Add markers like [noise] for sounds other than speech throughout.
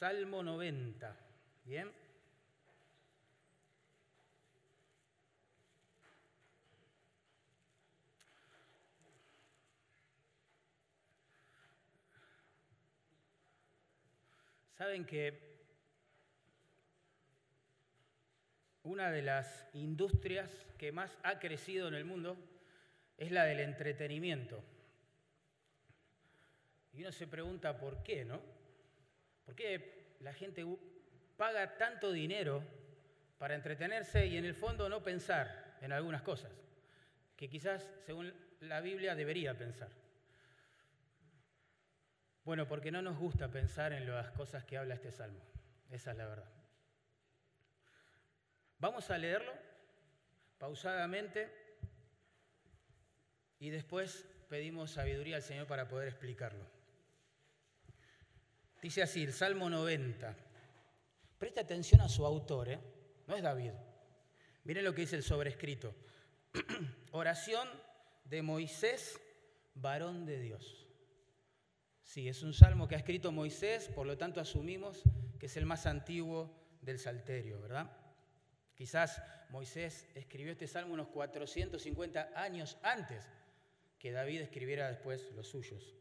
Salmo 90. Bien. Saben que una de las industrias que más ha crecido en el mundo es la del entretenimiento. Y uno se pregunta por qué, ¿no? ¿Por qué la gente paga tanto dinero para entretenerse y en el fondo no pensar en algunas cosas que quizás, según la Biblia, debería pensar? Bueno, porque no nos gusta pensar en las cosas que habla este salmo. Esa es la verdad. Vamos a leerlo pausadamente y después pedimos sabiduría al Señor para poder explicarlo. Dice así, el Salmo 90. Presta atención a su autor, ¿eh? no es David. Miren lo que dice el sobrescrito. [clears throat] Oración de Moisés, varón de Dios. Sí, es un salmo que ha escrito Moisés, por lo tanto asumimos que es el más antiguo del Salterio, ¿verdad? Quizás Moisés escribió este salmo unos 450 años antes que David escribiera después los suyos.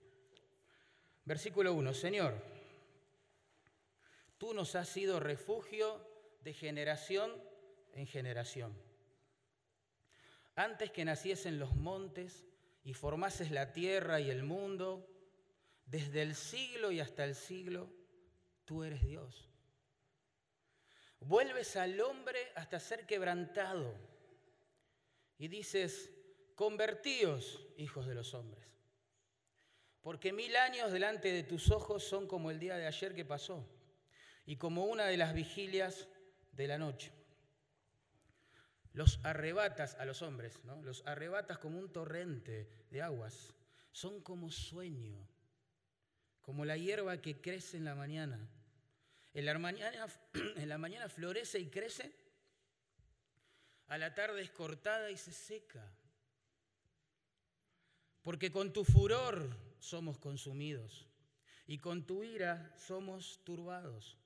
Versículo 1, Señor, tú nos has sido refugio de generación en generación. Antes que naciesen los montes y formases la tierra y el mundo, desde el siglo y hasta el siglo, tú eres Dios. Vuelves al hombre hasta ser quebrantado. Y dices, convertíos, hijos de los hombres. Porque mil años delante de tus ojos son como el día de ayer que pasó y como una de las vigilias de la noche. Los arrebatas a los hombres, ¿no? los arrebatas como un torrente de aguas. Son como sueño, como la hierba que crece en la mañana en la, mañana, [clears throat] en la mañana florece y crece, a la tarde es cortada y se seca. Porque con tu furor somos consumidos y con tu ira somos turbados.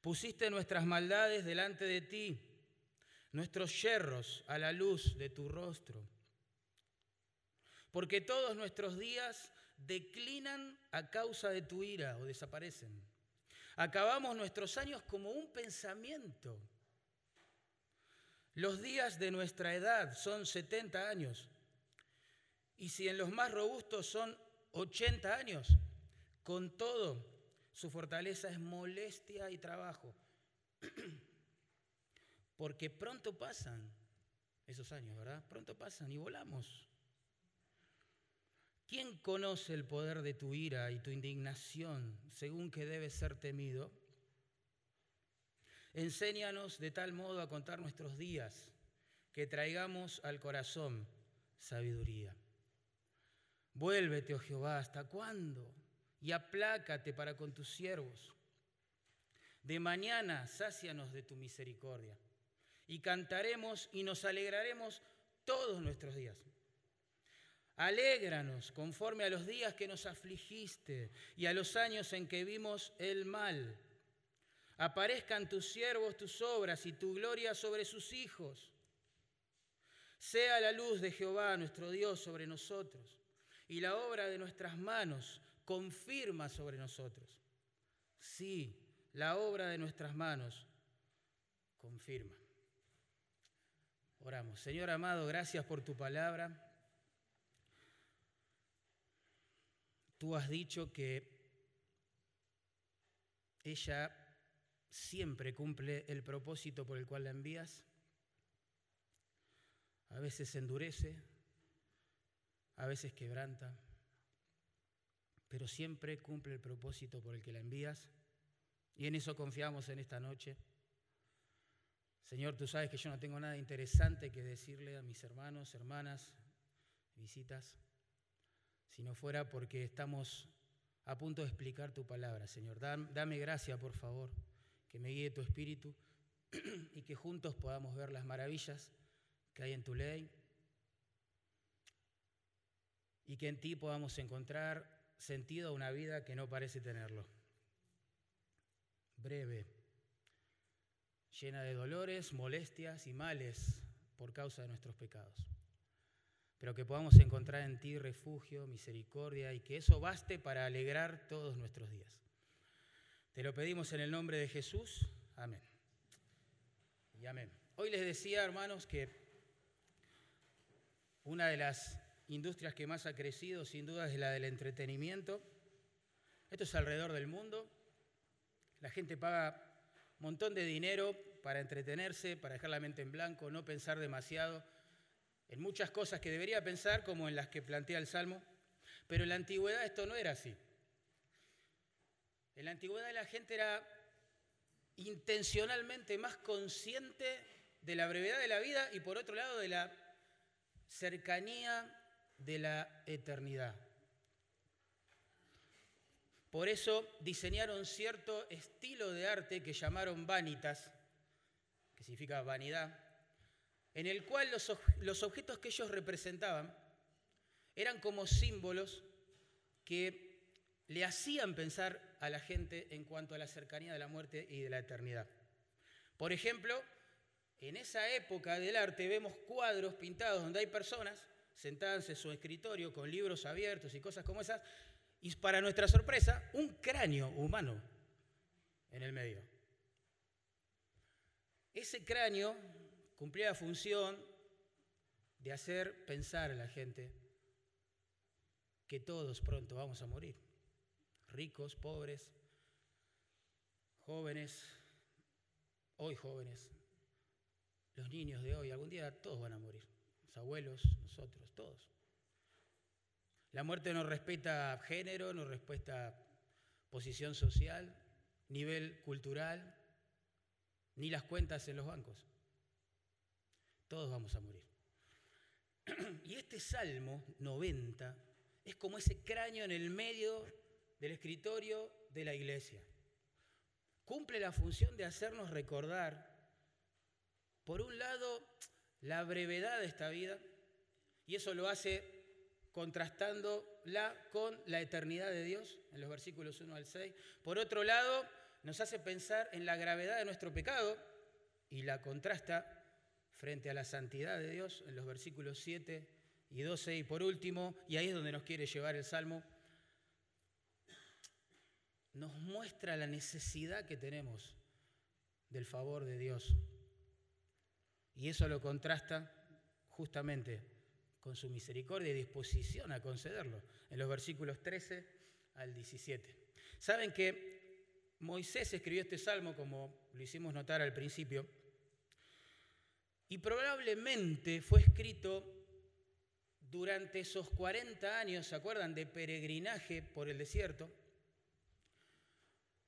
Pusiste nuestras maldades delante de ti, nuestros yerros a la luz de tu rostro. Porque todos nuestros días declinan a causa de tu ira o desaparecen. Acabamos nuestros años como un pensamiento. Los días de nuestra edad son 70 años. Y si en los más robustos son 80 años, con todo, su fortaleza es molestia y trabajo. [clears throat] Porque pronto pasan esos años, ¿verdad? Pronto pasan y volamos. ¿Quién conoce el poder de tu ira y tu indignación según que debe ser temido? Enséñanos de tal modo a contar nuestros días que traigamos al corazón sabiduría. Vuélvete, oh Jehová, ¿hasta cuándo? Y aplácate para con tus siervos. De mañana sácianos de tu misericordia y cantaremos y nos alegraremos todos nuestros días. Alégranos conforme a los días que nos afligiste y a los años en que vimos el mal. Aparezcan tus siervos tus obras y tu gloria sobre sus hijos. Sea la luz de Jehová nuestro Dios sobre nosotros y la obra de nuestras manos confirma sobre nosotros. Sí, la obra de nuestras manos confirma. Oramos. Señor amado, gracias por tu palabra. Tú has dicho que ella siempre cumple el propósito por el cual la envías. A veces endurece, a veces quebranta, pero siempre cumple el propósito por el que la envías. Y en eso confiamos en esta noche. Señor, tú sabes que yo no tengo nada interesante que decirle a mis hermanos, hermanas, visitas si no fuera porque estamos a punto de explicar tu palabra, Señor. Dame gracia, por favor, que me guíe tu espíritu [clears throat] y que juntos podamos ver las maravillas que hay en tu ley y que en ti podamos encontrar sentido a una vida que no parece tenerlo. breve, llena de dolores, molestias y males por causa de nuestros pecados. Pero que podamos encontrar en ti refugio, misericordia y que eso baste para alegrar todos nuestros días. Te lo pedimos en el nombre de Jesús. Amén. Y amén. Hoy les decía, hermanos, que una de las industrias que más ha crecido, sin duda, es la del entretenimiento. Esto es alrededor del mundo. La gente paga un montón de dinero para entretenerse, para dejar la mente en blanco, no pensar demasiado en muchas cosas que debería pensar, como en las que plantea el Salmo. Pero en la antigüedad esto no era así. En la antigüedad la gente era intencionalmente más consciente de la brevedad de la vida y por otro lado de la cercanía de la eternidad. Por eso diseñaron cierto estilo de arte que llamaron vanitas, que significa vanidad, en el cual los, los objetos que ellos representaban eran como símbolos que le hacían pensar a la gente en cuanto a la cercanía de la muerte y de la eternidad. Por ejemplo, en esa época del arte vemos cuadros pintados donde hay personas sentadas en su escritorio con libros abiertos y cosas como esas, y para nuestra sorpresa, un cráneo humano en el medio. Ese cráneo cumplía la función de hacer pensar a la gente que todos pronto vamos a morir, ricos, pobres, jóvenes, hoy jóvenes, los niños de hoy, algún día todos van a morir, los abuelos, nosotros, todos. La muerte no respeta género, no respeta posición social, nivel cultural, ni las cuentas en los bancos. Todos vamos a morir. [clears throat] Y este Salmo 90 es como ese cráneo en el medio del escritorio de la iglesia. Cumple la función de hacernos recordar, por un lado, la brevedad de esta vida, y eso lo hace contrastándola con la eternidad de Dios, en los versículos 1 al 6. Por otro lado, nos hace pensar en la gravedad de nuestro pecado y la contrasta frente a la santidad de Dios, en los versículos 7 y 12. Y por último, y ahí es donde nos quiere llevar el Salmo, nos muestra la necesidad que tenemos del favor de Dios. Y eso lo contrasta justamente con su misericordia y disposición a concederlo, en los versículos 13 al 17. Saben que Moisés escribió este salmo, como lo hicimos notar al principio, y probablemente fue escrito durante esos 40 años, ¿se acuerdan?, de peregrinaje por el desierto,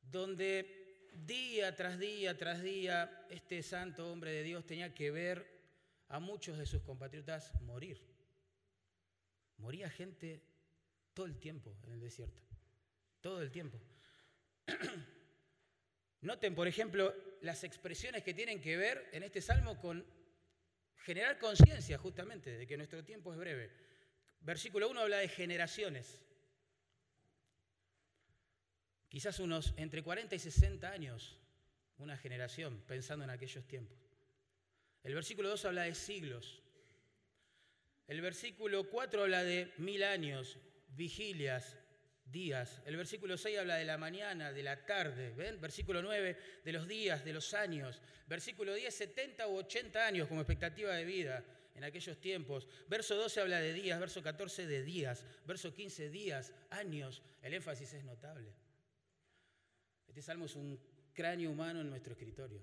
donde día tras día tras día este santo hombre de Dios tenía que ver a muchos de sus compatriotas morir. Moría gente todo el tiempo en el desierto, todo el tiempo. [clears throat] Noten, por ejemplo, las expresiones que tienen que ver en este salmo con generar conciencia justamente de que nuestro tiempo es breve. Versículo 1 habla de generaciones. Quizás unos entre 40 y 60 años, una generación, pensando en aquellos tiempos. El versículo 2 habla de siglos. El versículo 4 habla de mil años, vigilias, días. El versículo 6 habla de la mañana, de la tarde. Versículo 9 de los días, de los años. Versículo 10, 70 u 80 años como expectativa de vida en aquellos tiempos. Verso 12 habla de días, verso 14 de días, verso 15 días, años. El énfasis es notable. Este salmo es un cráneo humano en nuestro escritorio.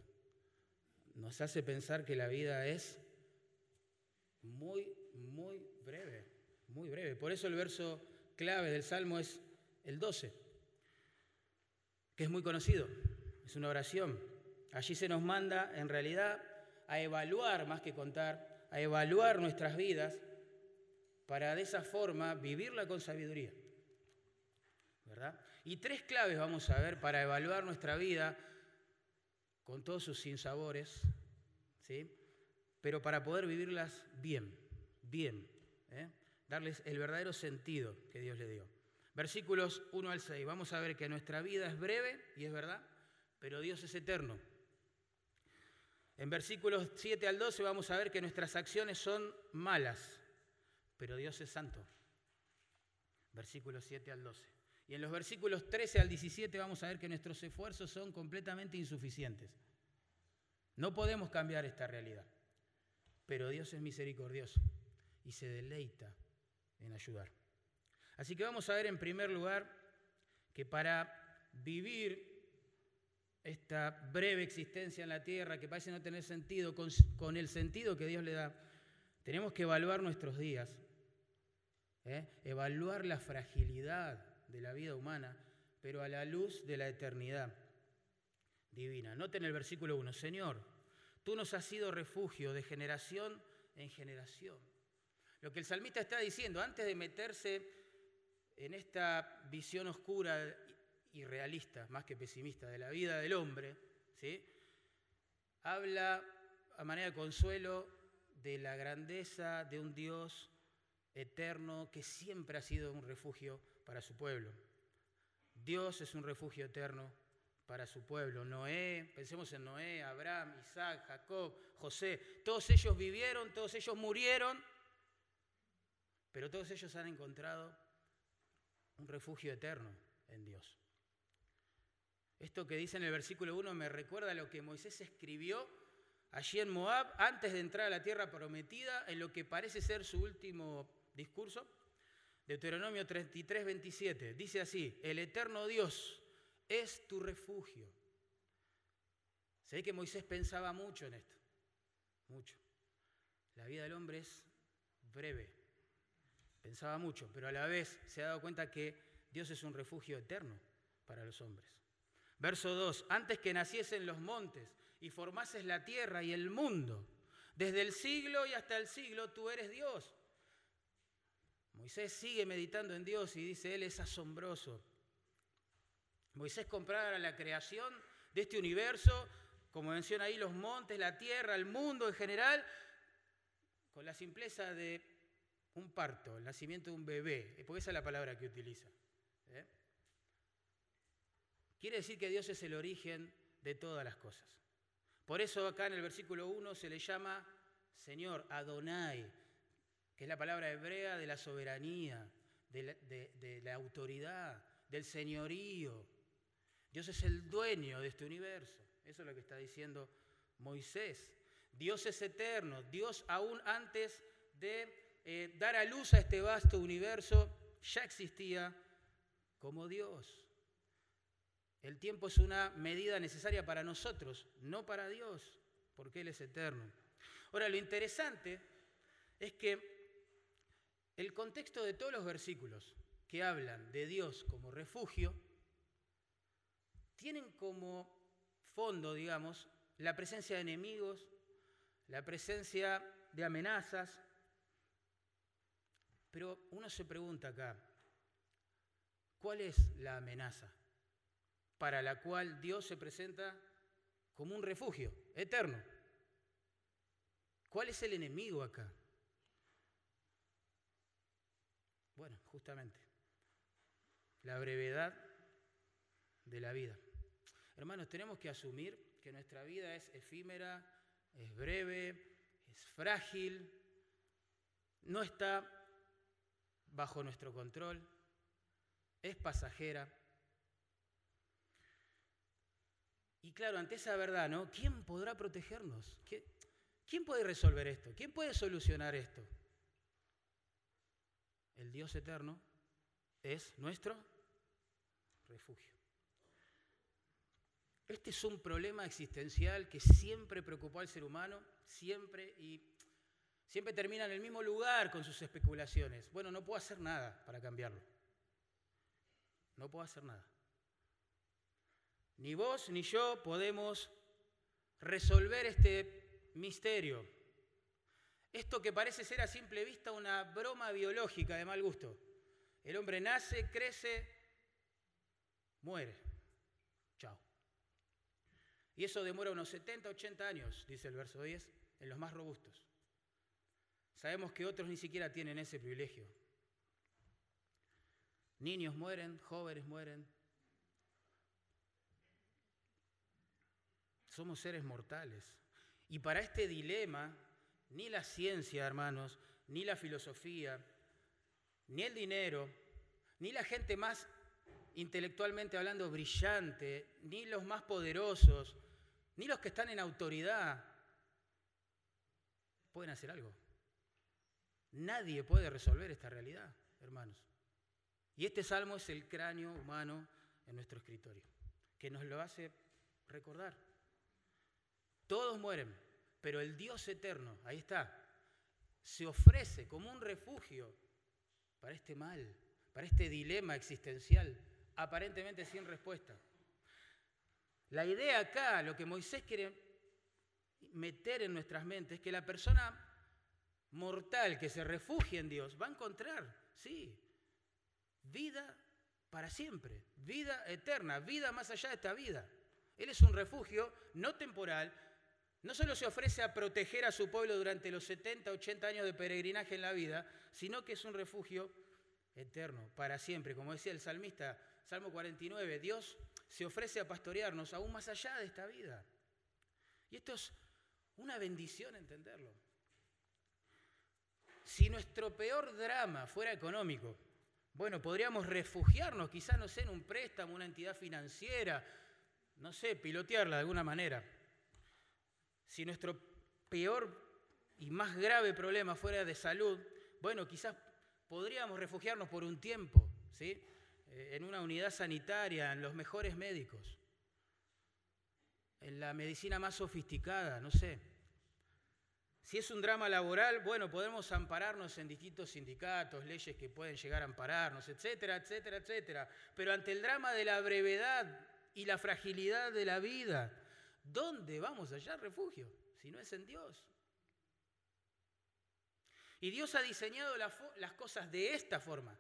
Nos hace pensar que la vida es muy muy breve, muy breve. Por eso el verso clave del Salmo es el 12, que es muy conocido, es una oración. Allí se nos manda en realidad a evaluar, más que contar, a evaluar nuestras vidas para de esa forma vivirla con sabiduría. ¿Verdad? Y tres claves vamos a ver para evaluar nuestra vida con todos sus sinsabores, ¿sí? pero para poder vivirlas bien bien, ¿eh? darles el verdadero sentido que Dios le dio. Versículos 1 al 6. Vamos a ver que nuestra vida es breve, y es verdad, pero Dios es eterno. En versículos 7 al 12 vamos a ver que nuestras acciones son malas, pero Dios es santo. Versículos 7 al 12. Y en los versículos 13 al 17 vamos a ver que nuestros esfuerzos son completamente insuficientes. No podemos cambiar esta realidad, pero Dios es misericordioso y se deleita en ayudar. Así que vamos a ver en primer lugar que para vivir esta breve existencia en la tierra que parece no tener sentido, con, el sentido que Dios le da, tenemos que evaluar nuestros días, ¿eh? evaluar la fragilidad de la vida humana, pero a la luz de la eternidad divina. Noten el versículo 1, Señor, tú nos has sido refugio de generación en generación. Lo que el salmista está diciendo, antes de meterse en esta visión oscura y realista, más que pesimista, de la vida del hombre, ¿sí? habla a manera de consuelo de la grandeza de un Dios eterno que siempre ha sido un refugio para su pueblo. Dios es un refugio eterno para su pueblo. Noé, pensemos en Noé, Abraham, Isaac, Jacob, José, todos ellos vivieron, todos ellos murieron, pero todos ellos han encontrado un refugio eterno en Dios. Esto que dice en el versículo 1 me recuerda a lo que Moisés escribió allí en Moab antes de entrar a la tierra prometida, en lo que parece ser su último discurso. Deuteronomio 33, 27. Dice así, el eterno Dios es tu refugio. Ve que Moisés pensaba mucho en esto, mucho. La vida del hombre es breve. Pensaba mucho, pero a la vez se ha dado cuenta que Dios es un refugio eterno para los hombres. Verso 2, antes que naciesen los montes y formases la tierra y el mundo, desde el siglo y hasta el siglo tú eres Dios. Moisés sigue meditando en Dios y dice, Él es asombroso. Moisés compara la creación de este universo, como menciona ahí, los montes, la tierra, el mundo en general, con la simpleza de un parto, el nacimiento de un bebé, porque esa es la palabra que utiliza. ¿eh? Quiere decir que Dios es el origen de todas las cosas. Por eso acá en el versículo 1 se le llama Señor, Adonai, que es la palabra hebrea de la soberanía, de la, autoridad, del señorío. Dios es el dueño de este universo. Eso es lo que está diciendo Moisés. Dios es eterno. Dios aún antes de eh, dar a luz a este vasto universo ya existía como Dios. El tiempo es una medida necesaria para nosotros, no para Dios, porque Él es eterno. Ahora, lo interesante es que el contexto de todos los versículos que hablan de Dios como refugio tienen como fondo, digamos, la presencia de enemigos, la presencia de amenazas. Pero uno se pregunta acá, ¿cuál es la amenaza? para la cual Dios se presenta como un refugio eterno. ¿Cuál es el enemigo acá? Bueno, justamente, la brevedad de la vida. Hermanos, tenemos que asumir que nuestra vida es efímera, es breve, es frágil, no está bajo nuestro control, es pasajera. Y claro, ante esa verdad, ¿no? ¿Quién podrá protegernos? ¿Quién puede resolver esto? ¿Quién puede solucionar esto? El Dios eterno es nuestro refugio. Este es un problema existencial que siempre preocupó al ser humano, siempre y siempre termina en el mismo lugar con sus especulaciones. Bueno, no puedo hacer nada para cambiarlo. No puedo hacer nada. Ni vos ni yo podemos resolver este misterio. Esto que parece ser a simple vista una broma biológica de mal gusto. El hombre nace, crece, muere. Chao. Y eso demora unos 70, 80 años, dice el verso 10, en los más robustos. Sabemos que otros ni siquiera tienen ese privilegio. Niños mueren, jóvenes mueren, Somos seres mortales. Y para este dilema, ni la ciencia, hermanos, ni la filosofía, ni el dinero, ni la gente más intelectualmente hablando brillante, ni los más poderosos, ni los que están en autoridad pueden hacer algo. Nadie puede resolver esta realidad, hermanos. Y este salmo es el cráneo humano en nuestro escritorio, que nos lo hace recordar. Todos mueren, pero el Dios eterno, ahí está, se ofrece como un refugio para este mal, para este dilema existencial, aparentemente sin respuesta. La idea acá, lo que Moisés quiere meter en nuestras mentes, es que la persona mortal que se refugie en Dios va a encontrar, sí, vida para siempre, vida eterna, vida más allá de esta vida. Él es un refugio no temporal, no solo se ofrece a proteger a su pueblo durante los 70, 80 años de peregrinaje en la vida, sino que es un refugio eterno, para siempre. Como decía el salmista, Salmo 49, Dios se ofrece a pastorearnos aún más allá de esta vida. Y esto es una bendición entenderlo. Si nuestro peor drama fuera económico, bueno, podríamos refugiarnos, quizás, no sé, en un préstamo, una entidad financiera, no sé, pilotearla de alguna manera. Si nuestro peor y más grave problema fuera de salud, bueno, quizás podríamos refugiarnos por un tiempo, ¿sí? Eh, en una unidad sanitaria, en los mejores médicos, en la medicina más sofisticada, no sé. Si es un drama laboral, bueno, podemos ampararnos en distintos sindicatos, leyes que pueden llegar a ampararnos, etcétera, etcétera, etcétera. Pero ante el drama de la brevedad y la fragilidad de la vida, ¿dónde vamos a hallar refugio si no es en Dios? Y Dios ha diseñado las cosas de esta forma,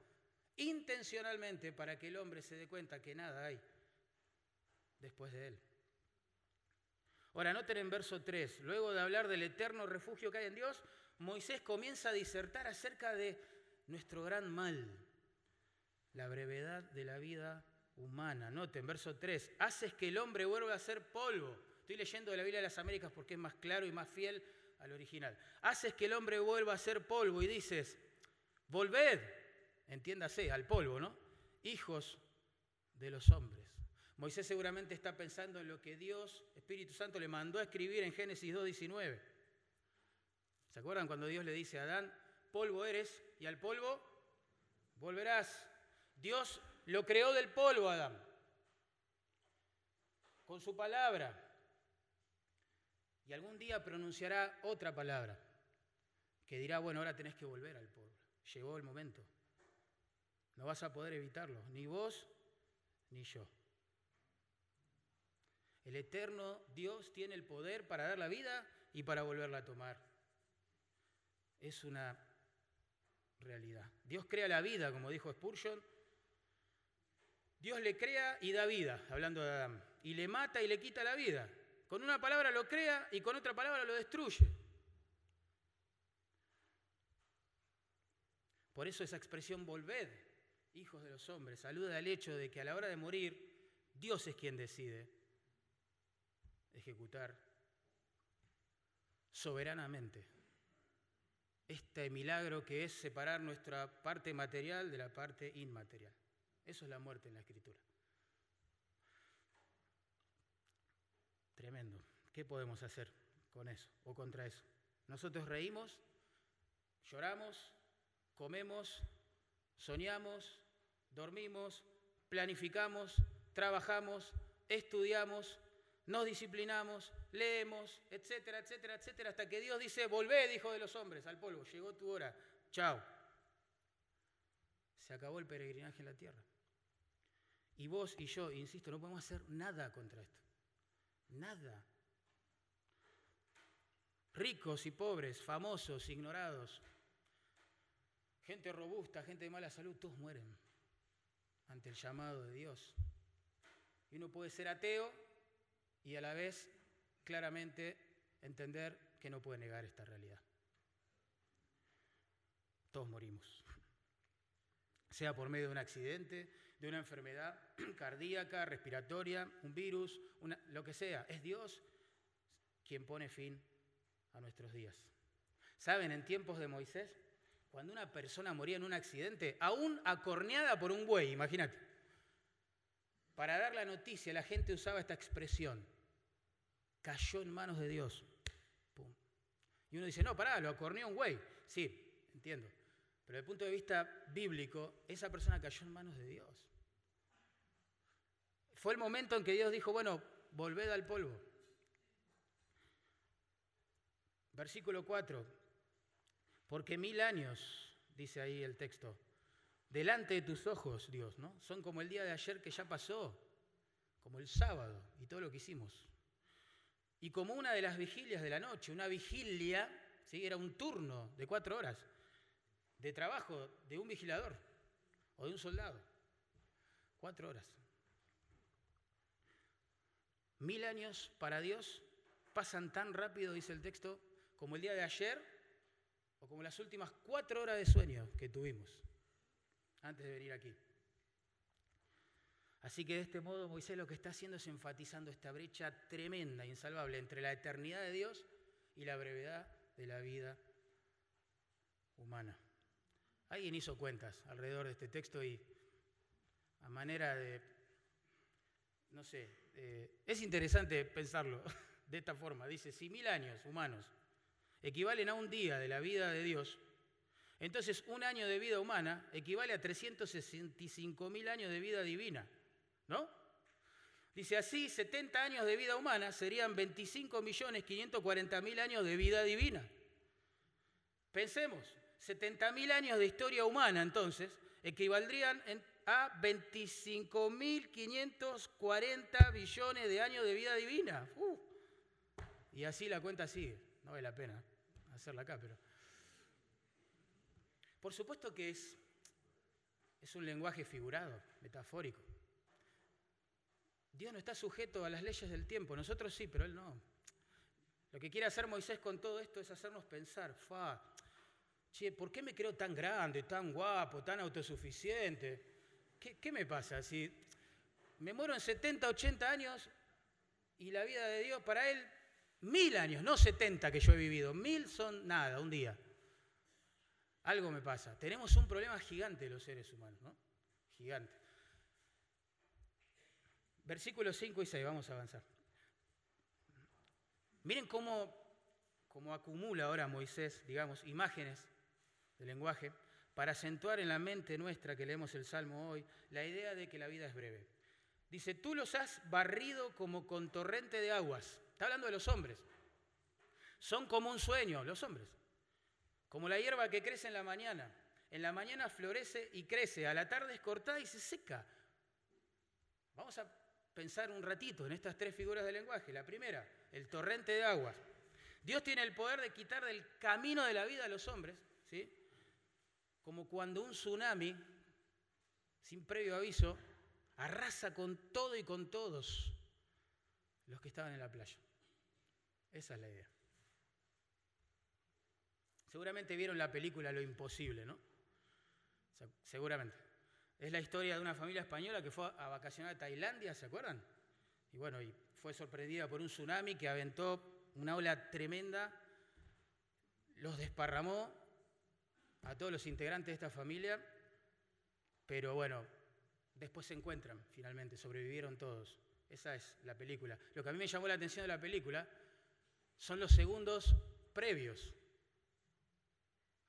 intencionalmente, para que el hombre se dé cuenta que nada hay después de él. Ahora, noten en verso 3, luego de hablar del eterno refugio que hay en Dios, Moisés comienza a disertar acerca de nuestro gran mal, la brevedad de la vida humana. Noten, verso 3, haces que el hombre vuelva a ser polvo. Estoy leyendo de la Biblia de las Américas porque es más claro y más fiel al original. Haces que el hombre vuelva a ser polvo y dices, volved, entiéndase, al polvo, ¿no? Hijos de los hombres. Moisés seguramente está pensando en lo que Dios, Espíritu Santo, le mandó a escribir en Génesis 2.19. ¿Se acuerdan cuando Dios le dice a Adán, polvo eres y al polvo volverás? Dios lo creó del polvo, Adán, con su palabra. Y algún día pronunciará otra palabra que dirá, bueno, ahora tenés que volver al pueblo. Llegó el momento. No vas a poder evitarlo, ni vos ni yo. El eterno Dios tiene el poder para dar la vida y para volverla a tomar. Es una realidad. Dios crea la vida, como dijo Spurgeon. Dios le crea y da vida, hablando de Adán. Y le mata y le quita la vida. Con una palabra lo crea y con otra palabra lo destruye. Por eso esa expresión volved, hijos de los hombres, saluda al hecho de que a la hora de morir, Dios es quien decide ejecutar soberanamente este milagro que es separar nuestra parte material de la parte inmaterial. Eso es la muerte en la escritura. Tremendo. ¿Qué podemos hacer con eso o contra eso? Nosotros reímos, lloramos, comemos, soñamos, dormimos, planificamos, trabajamos, estudiamos, nos disciplinamos, leemos, etcétera, etcétera, etcétera, hasta que Dios dice, volvé, hijo de los hombres, al polvo, llegó tu hora, chao. Se acabó el peregrinaje en la tierra. Y vos y yo, insisto, no podemos hacer nada contra esto. Nada. Ricos y pobres, famosos, ignorados, gente robusta, gente de mala salud, todos mueren ante el llamado de Dios. Y uno puede ser ateo y a la vez claramente entender que no puede negar esta realidad. Todos morimos. Sea por medio de un accidente, de una enfermedad [clears throat] cardíaca, respiratoria, un virus, lo que sea. Es Dios quien pone fin a nuestros días. ¿Saben? En tiempos de Moisés, cuando una persona moría en un accidente, aún acorneada por un buey, imagínate, para dar la noticia la gente usaba esta expresión, cayó en manos de Dios. Y uno dice, no, pará, lo acorneó un buey. Sí, entiendo. Pero desde el punto de vista bíblico, esa persona cayó en manos de Dios. Fue el momento en que Dios dijo, bueno, volved al polvo. Versículo 4. Porque mil años, dice ahí el texto, delante de tus ojos, Dios, ¿no? Son como el día de ayer que ya pasó, como el sábado y todo lo que hicimos. Y como una de las vigilias de la noche, una vigilia, ¿sí? era un turno de cuatro horas de trabajo de un vigilador o de un soldado. Cuatro horas. Mil años para Dios pasan tan rápido, dice el texto, como el día de ayer o como las últimas cuatro horas de sueño que tuvimos antes de venir aquí. Así que de este modo Moisés lo que está haciendo es enfatizando esta brecha tremenda, insalvable, entre la eternidad de Dios y la brevedad de la vida humana. Alguien hizo cuentas alrededor de este texto y a manera de, no sé, eh, es interesante pensarlo [laughs] de esta forma. Dice, si mil años humanos equivalen a un día de la vida de Dios, entonces un año de vida humana equivale a 365 mil años de vida divina, ¿no? Dice así, 70 años de vida humana serían 25 millones 540 mil años de vida divina. Pensemos, 70 mil años de historia humana entonces equivaldrían a 25.540 billones de años de vida divina. Uh. Y así la cuenta sigue. No vale la pena hacerla acá, pero... Por supuesto que es, es un lenguaje figurado, metafórico. Dios no está sujeto a las leyes del tiempo, nosotros sí, pero Él no. Lo que quiere hacer Moisés con todo esto es hacernos pensar, fa, che, ¿por qué me creo tan grande, tan guapo, tan autosuficiente? ¿Qué, me pasa? Si me muero en 70, 80 años y la vida de Dios para Él Mil años, no 70 que yo he vivido. Mil son nada, un día. Algo me pasa. Tenemos un problema gigante los seres humanos, ¿no? Gigante. Versículos 5 y 6, vamos a avanzar. Miren cómo, cómo acumula ahora Moisés, digamos, imágenes de lenguaje para acentuar en la mente nuestra que leemos el Salmo hoy la idea de que la vida es breve. Dice, tú los has barrido como con torrente de aguas Está hablando de los hombres. Son como un sueño, los hombres. Como la hierba que crece en la mañana. En la mañana florece y crece, a la tarde es cortada y se seca. Vamos a pensar un ratito en estas tres figuras del lenguaje. La primera, el torrente de aguas. Dios tiene el poder de quitar del camino de la vida a los hombres, ¿sí? Como cuando un tsunami, sin previo aviso, arrasa con todo y con todos los que estaban en la playa. Esa es la idea. Seguramente vieron la película Lo Imposible, ¿no? seguramente. Es la historia de una familia española que fue a vacacionar a Tailandia, ¿se acuerdan? Y bueno, y fue sorprendida por un tsunami que aventó una ola tremenda, los desparramó a todos los integrantes de esta familia, pero bueno, después se encuentran finalmente, sobrevivieron todos. Esa es la película. Lo que a mí me llamó la atención de la película son los segundos previos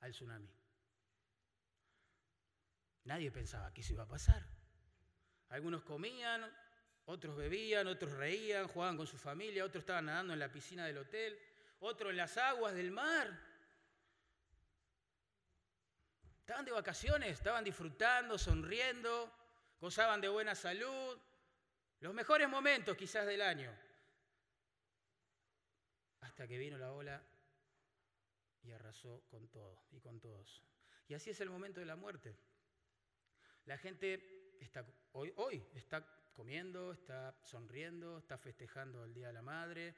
al tsunami. Nadie pensaba que eso iba a pasar. Algunos comían, otros bebían, otros reían, jugaban con su familia, otros estaban nadando en la piscina del hotel, otros en las aguas del mar. Estaban de vacaciones, estaban disfrutando, sonriendo, gozaban de buena salud, los mejores momentos quizás del año hasta que vino la ola y arrasó con todo y con todos. Y así es el momento de la muerte. La gente está, hoy, hoy está comiendo, está sonriendo, está festejando el Día de la Madre,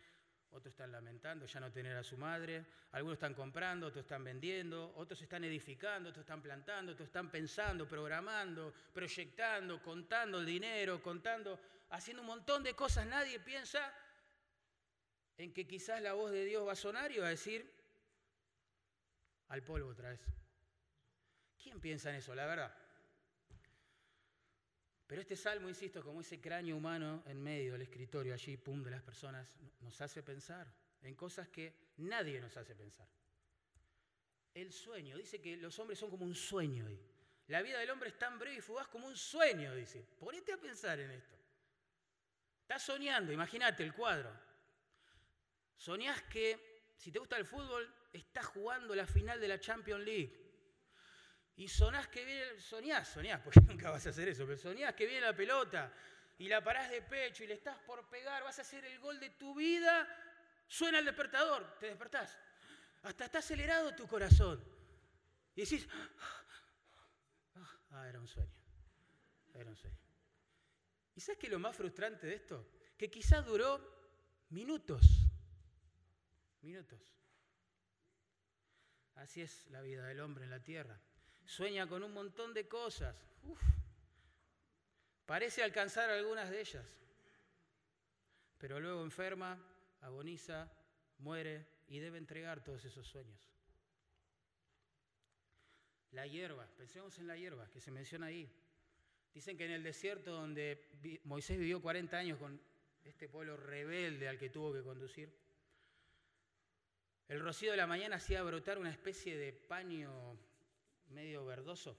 otros están lamentando ya no tener a su madre, algunos están comprando, otros están vendiendo, otros están edificando, otros están plantando, otros están pensando, programando, proyectando, contando el dinero, contando, haciendo un montón de cosas. Nadie piensa en que quizás la voz de Dios va a sonar y va a decir, al polvo otra vez. ¿Quién piensa en eso? La verdad. Pero este salmo, insisto, como ese cráneo humano en medio del escritorio allí, pum, de las personas, nos hace pensar en cosas que nadie nos hace pensar. El sueño, dice que los hombres son como un sueño hoy. La vida del hombre es tan breve y fugaz como un sueño, dice. Ponete a pensar en esto. Estás soñando, imagínate el cuadro. Soñás que, si te gusta el fútbol, estás jugando la final de la Champions League y sonás que viene, soñás, soñás, [laughs] porque nunca vas a hacer eso, pero soñás que viene la pelota y la parás de pecho y le estás por pegar, vas a hacer el gol de tu vida, suena el despertador, te despertás. Hasta está acelerado tu corazón. Y decís, ah, era un sueño, era un sueño. ¿Y sabes qué es lo más frustrante de esto? Que quizás duró minutos, minutos. Así es la vida del hombre en la tierra sueña con un montón de cosas. Parece alcanzar algunas de ellas, pero luego enferma, agoniza, muere y debe entregar todos esos sueños. La hierba, pensemos en la hierba que se menciona ahí. Dicen que en el desierto donde Moisés vivió 40 años con este pueblo rebelde al que tuvo que conducir, el rocío de la mañana hacía brotar una especie de paño medio verdoso,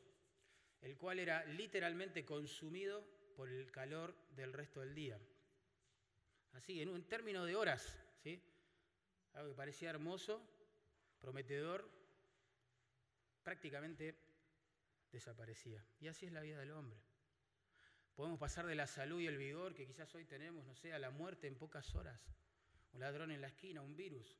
el cual era literalmente consumido por el calor del resto del día. Así, en un término de horas, ¿sí? algo que parecía hermoso, prometedor, prácticamente desaparecía. Y así es la vida del hombre. Podemos pasar de la salud y el vigor que quizás hoy tenemos, no sé, a la muerte en pocas horas. Un ladrón en la esquina, un virus.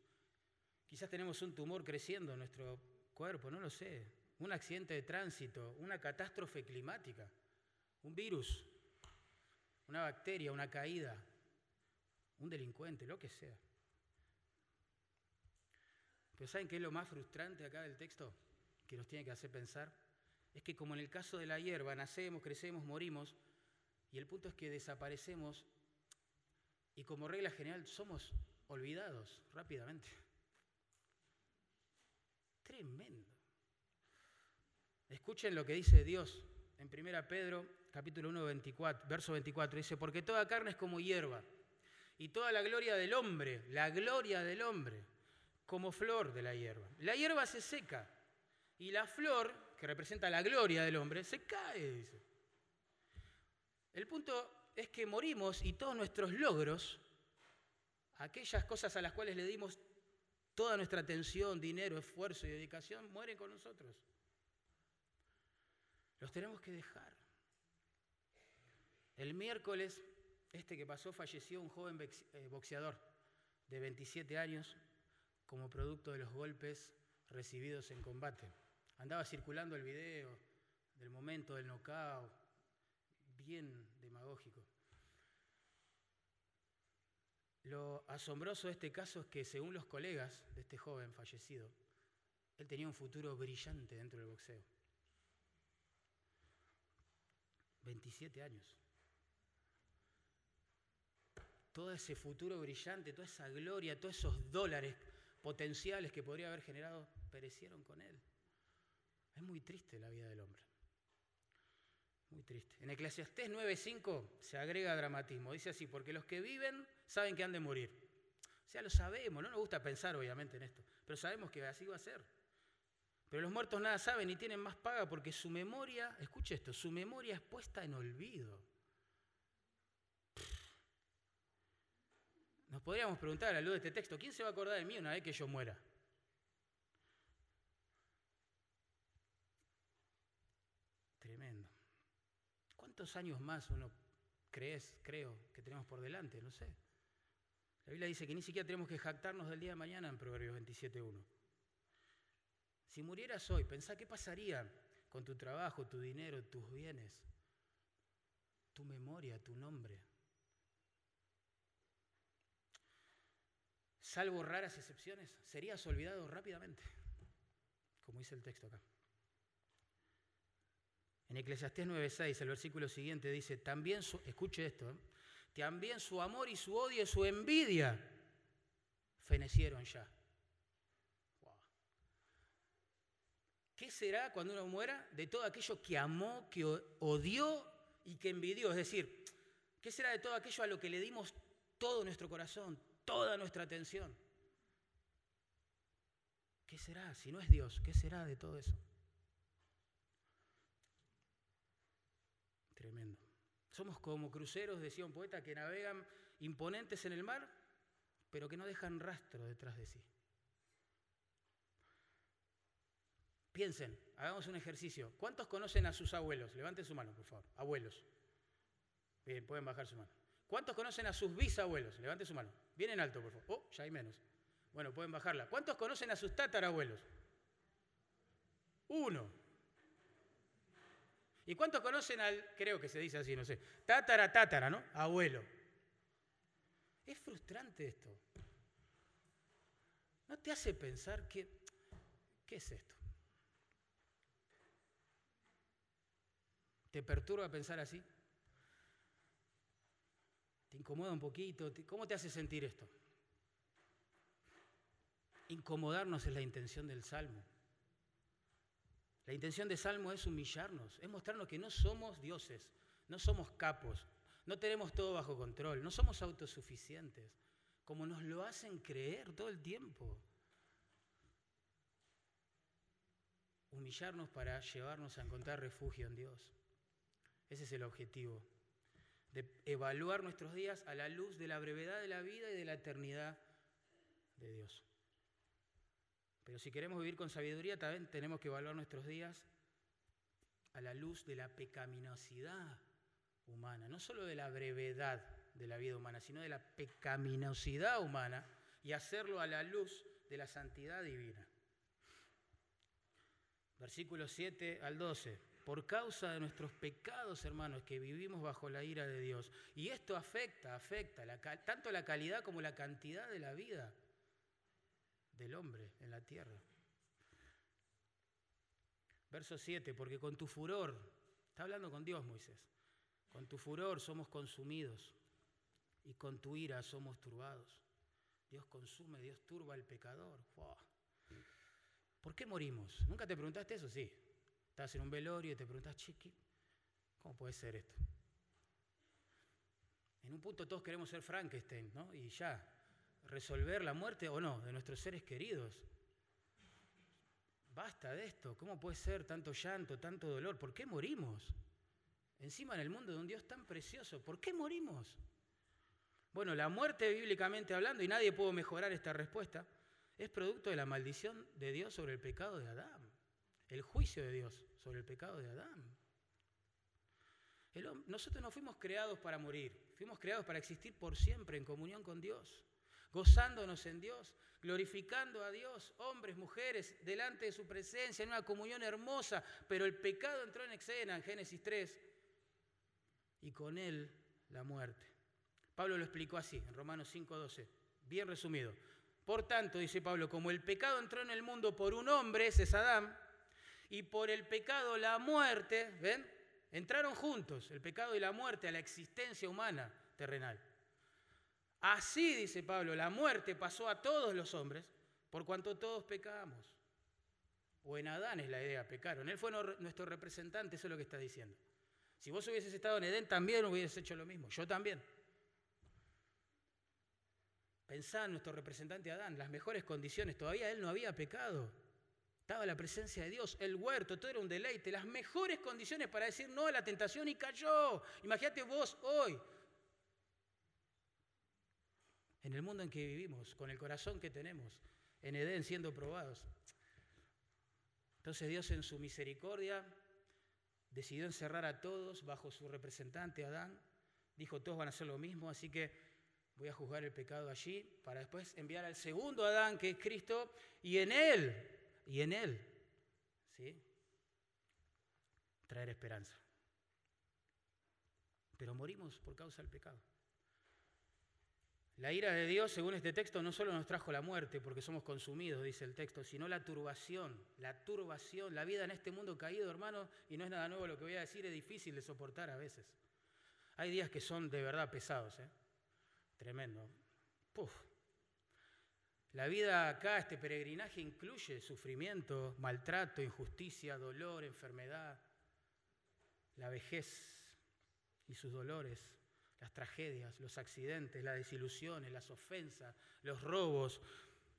Quizás tenemos un tumor creciendo en nuestro cuerpo, no lo sé un accidente de tránsito, una catástrofe climática, un virus, una bacteria, una caída, un delincuente, lo que sea. Pero ¿saben qué es lo más frustrante acá del texto? Que nos tiene que hacer pensar. Es que como en el caso de la hierba, nacemos, crecemos, morimos, y el punto es que desaparecemos y como regla general somos olvidados rápidamente. Tremendo. Escuchen lo que dice Dios en 1 Pedro capítulo 1, 24, verso 24. Dice, porque toda carne es como hierba, y toda la gloria del hombre, la gloria del hombre, como flor de la hierba. La hierba se seca, y la flor, que representa la gloria del hombre, se cae. El punto es que morimos y todos nuestros logros, aquellas cosas a las cuales le dimos toda nuestra atención, dinero, esfuerzo y dedicación, mueren con nosotros. Los tenemos que dejar. El miércoles, este que pasó, falleció un joven eh, boxeador de 27 años como producto de los golpes recibidos en combate. Andaba circulando el video del momento del knockout, bien demagógico. Lo asombroso de este caso es que según los colegas de este joven fallecido, él tenía un futuro brillante dentro del boxeo. 27 años. Todo ese futuro brillante, toda esa gloria, todos esos dólares potenciales que podría haber generado, perecieron con él. Es muy triste la vida del hombre. Muy triste. En Eclesiastés 9:5 se agrega dramatismo. Dice así, porque los que viven saben que han de morir. O sea, lo sabemos, no nos gusta pensar obviamente en esto, pero sabemos que así va a ser. Pero los muertos nada saben ni tienen más paga porque su memoria, escuche esto, su memoria es puesta en olvido. Nos podríamos preguntar a la luz de este texto, ¿quién se va a acordar de mí una vez que yo muera? Tremendo. ¿Cuántos años más uno crees, creo, que tenemos por delante? No sé. La Biblia dice que ni siquiera tenemos que jactarnos del día de mañana en Proverbios 27.1. Si murieras hoy, pensá qué pasaría con tu trabajo, tu dinero, tus bienes, tu memoria, tu nombre. Salvo raras excepciones, serías olvidado rápidamente, como dice el texto acá. En Eclesiastés 9:6, el versículo siguiente dice, también su, escuche esto, ¿eh? también su amor y su odio y su envidia fenecieron ya. ¿Qué será cuando uno muera de todo aquello que amó, que odió y que envidió? Es decir, ¿qué será de todo aquello a lo que le dimos todo nuestro corazón, toda nuestra atención? ¿Qué será? Si no es Dios, ¿qué será de todo eso? Tremendo. Somos como cruceros, decía un poeta, que navegan imponentes en el mar, pero que no dejan rastro detrás de sí. Piensen, hagamos un ejercicio. ¿Cuántos conocen a sus abuelos? Levanten su mano, por favor. Abuelos. Bien, pueden bajar su mano. ¿Cuántos conocen a sus bisabuelos? Levanten su mano. Bien en alto, por favor. Oh, ya hay menos. Bueno, pueden bajarla. ¿Cuántos conocen a sus tatarabuelos? Uno. ¿Y cuántos conocen al, creo que se dice así, no sé, tatara, tatara, ¿no? Abuelo. Es frustrante esto. ¿No te hace pensar que, qué es esto? ¿Te perturba pensar así? ¿Te incomoda un poquito? ¿Cómo te hace sentir esto? Incomodarnos es la intención del Salmo. La intención del Salmo es humillarnos, es mostrarnos que no somos dioses, no somos capos, no tenemos todo bajo control, no somos autosuficientes, como nos lo hacen creer todo el tiempo. Humillarnos para llevarnos a encontrar refugio en Dios. Ese es el objetivo, de evaluar nuestros días a la luz de la brevedad de la vida y de la eternidad de Dios. Pero si queremos vivir con sabiduría, también tenemos que evaluar nuestros días a la luz de la pecaminosidad humana, no solo de la brevedad de la vida humana, sino de la pecaminosidad humana y hacerlo a la luz de la santidad divina. Versículos 7 al 12 por causa de nuestros pecados, hermanos, que vivimos bajo la ira de Dios. Y esto afecta, afecta tanto la calidad como la cantidad de la vida del hombre en la tierra. Verso 7, porque con tu furor, está hablando con Dios Moisés, con tu furor somos consumidos y con tu ira somos turbados. Dios consume, Dios turba al pecador. ¿Por qué morimos? ¿Nunca te preguntaste eso? Sí. Estás en un velorio y te preguntas, chiqui, ¿cómo puede ser esto? En un punto todos queremos ser Frankenstein, ¿no? Y ya, resolver la muerte o no de nuestros seres queridos. Basta de esto, ¿cómo puede ser tanto llanto, tanto dolor? ¿Por qué morimos? Encima en el mundo de un Dios tan precioso, ¿por qué morimos? Bueno, la muerte bíblicamente hablando, y nadie puede mejorar esta respuesta, es producto de la maldición de Dios sobre el pecado de Adán el juicio de Dios sobre el pecado de Adán. nosotros no fuimos creados para morir, fuimos creados para existir por siempre en comunión con Dios, gozándonos en Dios, glorificando a Dios, hombres, mujeres, delante de su presencia, en una comunión hermosa, pero el pecado entró en escena en Génesis 3 y con él la muerte. Pablo lo explicó así, en Romanos 5:12, bien resumido. Por tanto, dice Pablo, como el pecado entró en el mundo por un hombre, ese es Adán, y por el pecado la muerte, ¿ven? Entraron juntos el pecado y la muerte a la existencia humana terrenal. Así, dice Pablo, la muerte pasó a todos los hombres por cuanto todos pecamos. O en Adán es la idea, pecaron. Él fue nuestro representante, eso es lo que está diciendo. Si vos hubieses estado en Edén, también hubieses hecho lo mismo. Yo también. Pensá en nuestro representante Adán, las mejores condiciones. Todavía él no había pecado. Estaba la presencia de Dios, el huerto, todo era un deleite, las mejores condiciones para decir no a la tentación y cayó. Imagínate vos hoy, en el mundo en que vivimos, con el corazón que tenemos, en Edén siendo probados. Entonces Dios en su misericordia decidió encerrar a todos bajo su representante Adán. Dijo, todos van a hacer lo mismo, así que voy a juzgar el pecado allí para después enviar al segundo Adán, que es Cristo, y en él y en Él, ¿sí? Traer esperanza. Pero morimos por causa del pecado. La ira de Dios, según este texto, no solo nos trajo la muerte porque somos consumidos, dice el texto, sino la turbación, la turbación, la vida en este mundo caído, hermano, y no es nada nuevo lo que voy a decir, es difícil de soportar a veces. Hay días que son de verdad pesados, ¿eh? Tremendo. Puf. La vida acá, este peregrinaje, incluye sufrimiento, maltrato, injusticia, dolor, enfermedad, la vejez y sus dolores, las tragedias, los accidentes, las desilusiones, las ofensas, los robos,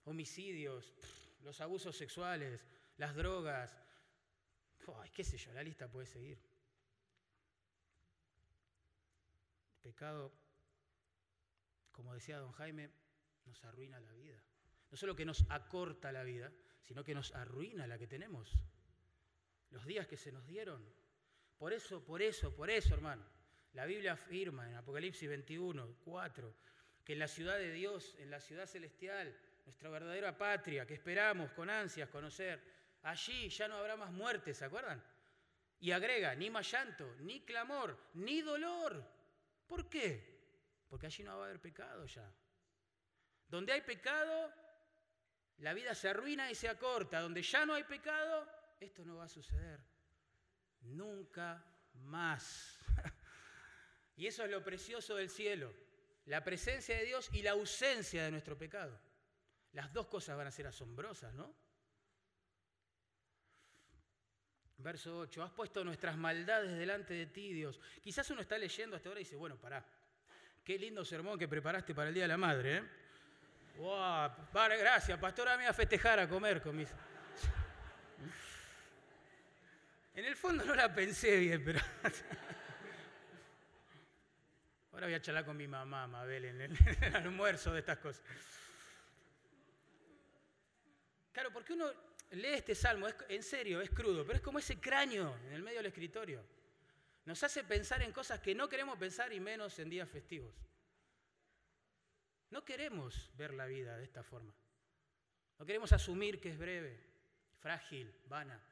homicidios, los abusos sexuales, las drogas. Ay, qué sé yo, la lista puede seguir. El pecado, como decía don Jaime, nos arruina la vida. No solo que nos acorta la vida, sino que nos arruina la que tenemos. Los días que se nos dieron. Por eso, por eso, por eso, hermano. La Biblia afirma en Apocalipsis 21, 4, que en la ciudad de Dios, en la ciudad celestial, nuestra verdadera patria, que esperamos con ansias conocer, allí ya no habrá más muerte, ¿se acuerdan? Y agrega, ni más llanto, ni clamor, ni dolor. ¿Por qué? Porque allí no va a haber pecado ya. Donde hay pecado, la vida se arruina y se acorta. Donde ya no hay pecado, esto no va a suceder. Nunca más. [laughs] y eso es lo precioso del cielo. La presencia de Dios y la ausencia de nuestro pecado. Las dos cosas van a ser asombrosas, ¿no? Verso 8, has puesto nuestras maldades delante de ti, Dios. Quizás uno está leyendo hasta ahora y dice, bueno, pará, qué lindo sermón que preparaste para el Día de la Madre, ¿eh? Wow, gracias, pastor, a mí a festejar, a comer con mis... En el fondo no la pensé bien, pero... Ahora voy a charlar con mi mamá, Mabel, en el almuerzo de estas cosas. Claro, porque uno lee este salmo, en serio, es crudo, pero es como ese cráneo en el medio del escritorio. Nos hace pensar en cosas que no queremos pensar y menos en días festivos. No queremos ver la vida de esta forma. No queremos asumir que es breve, frágil, vana.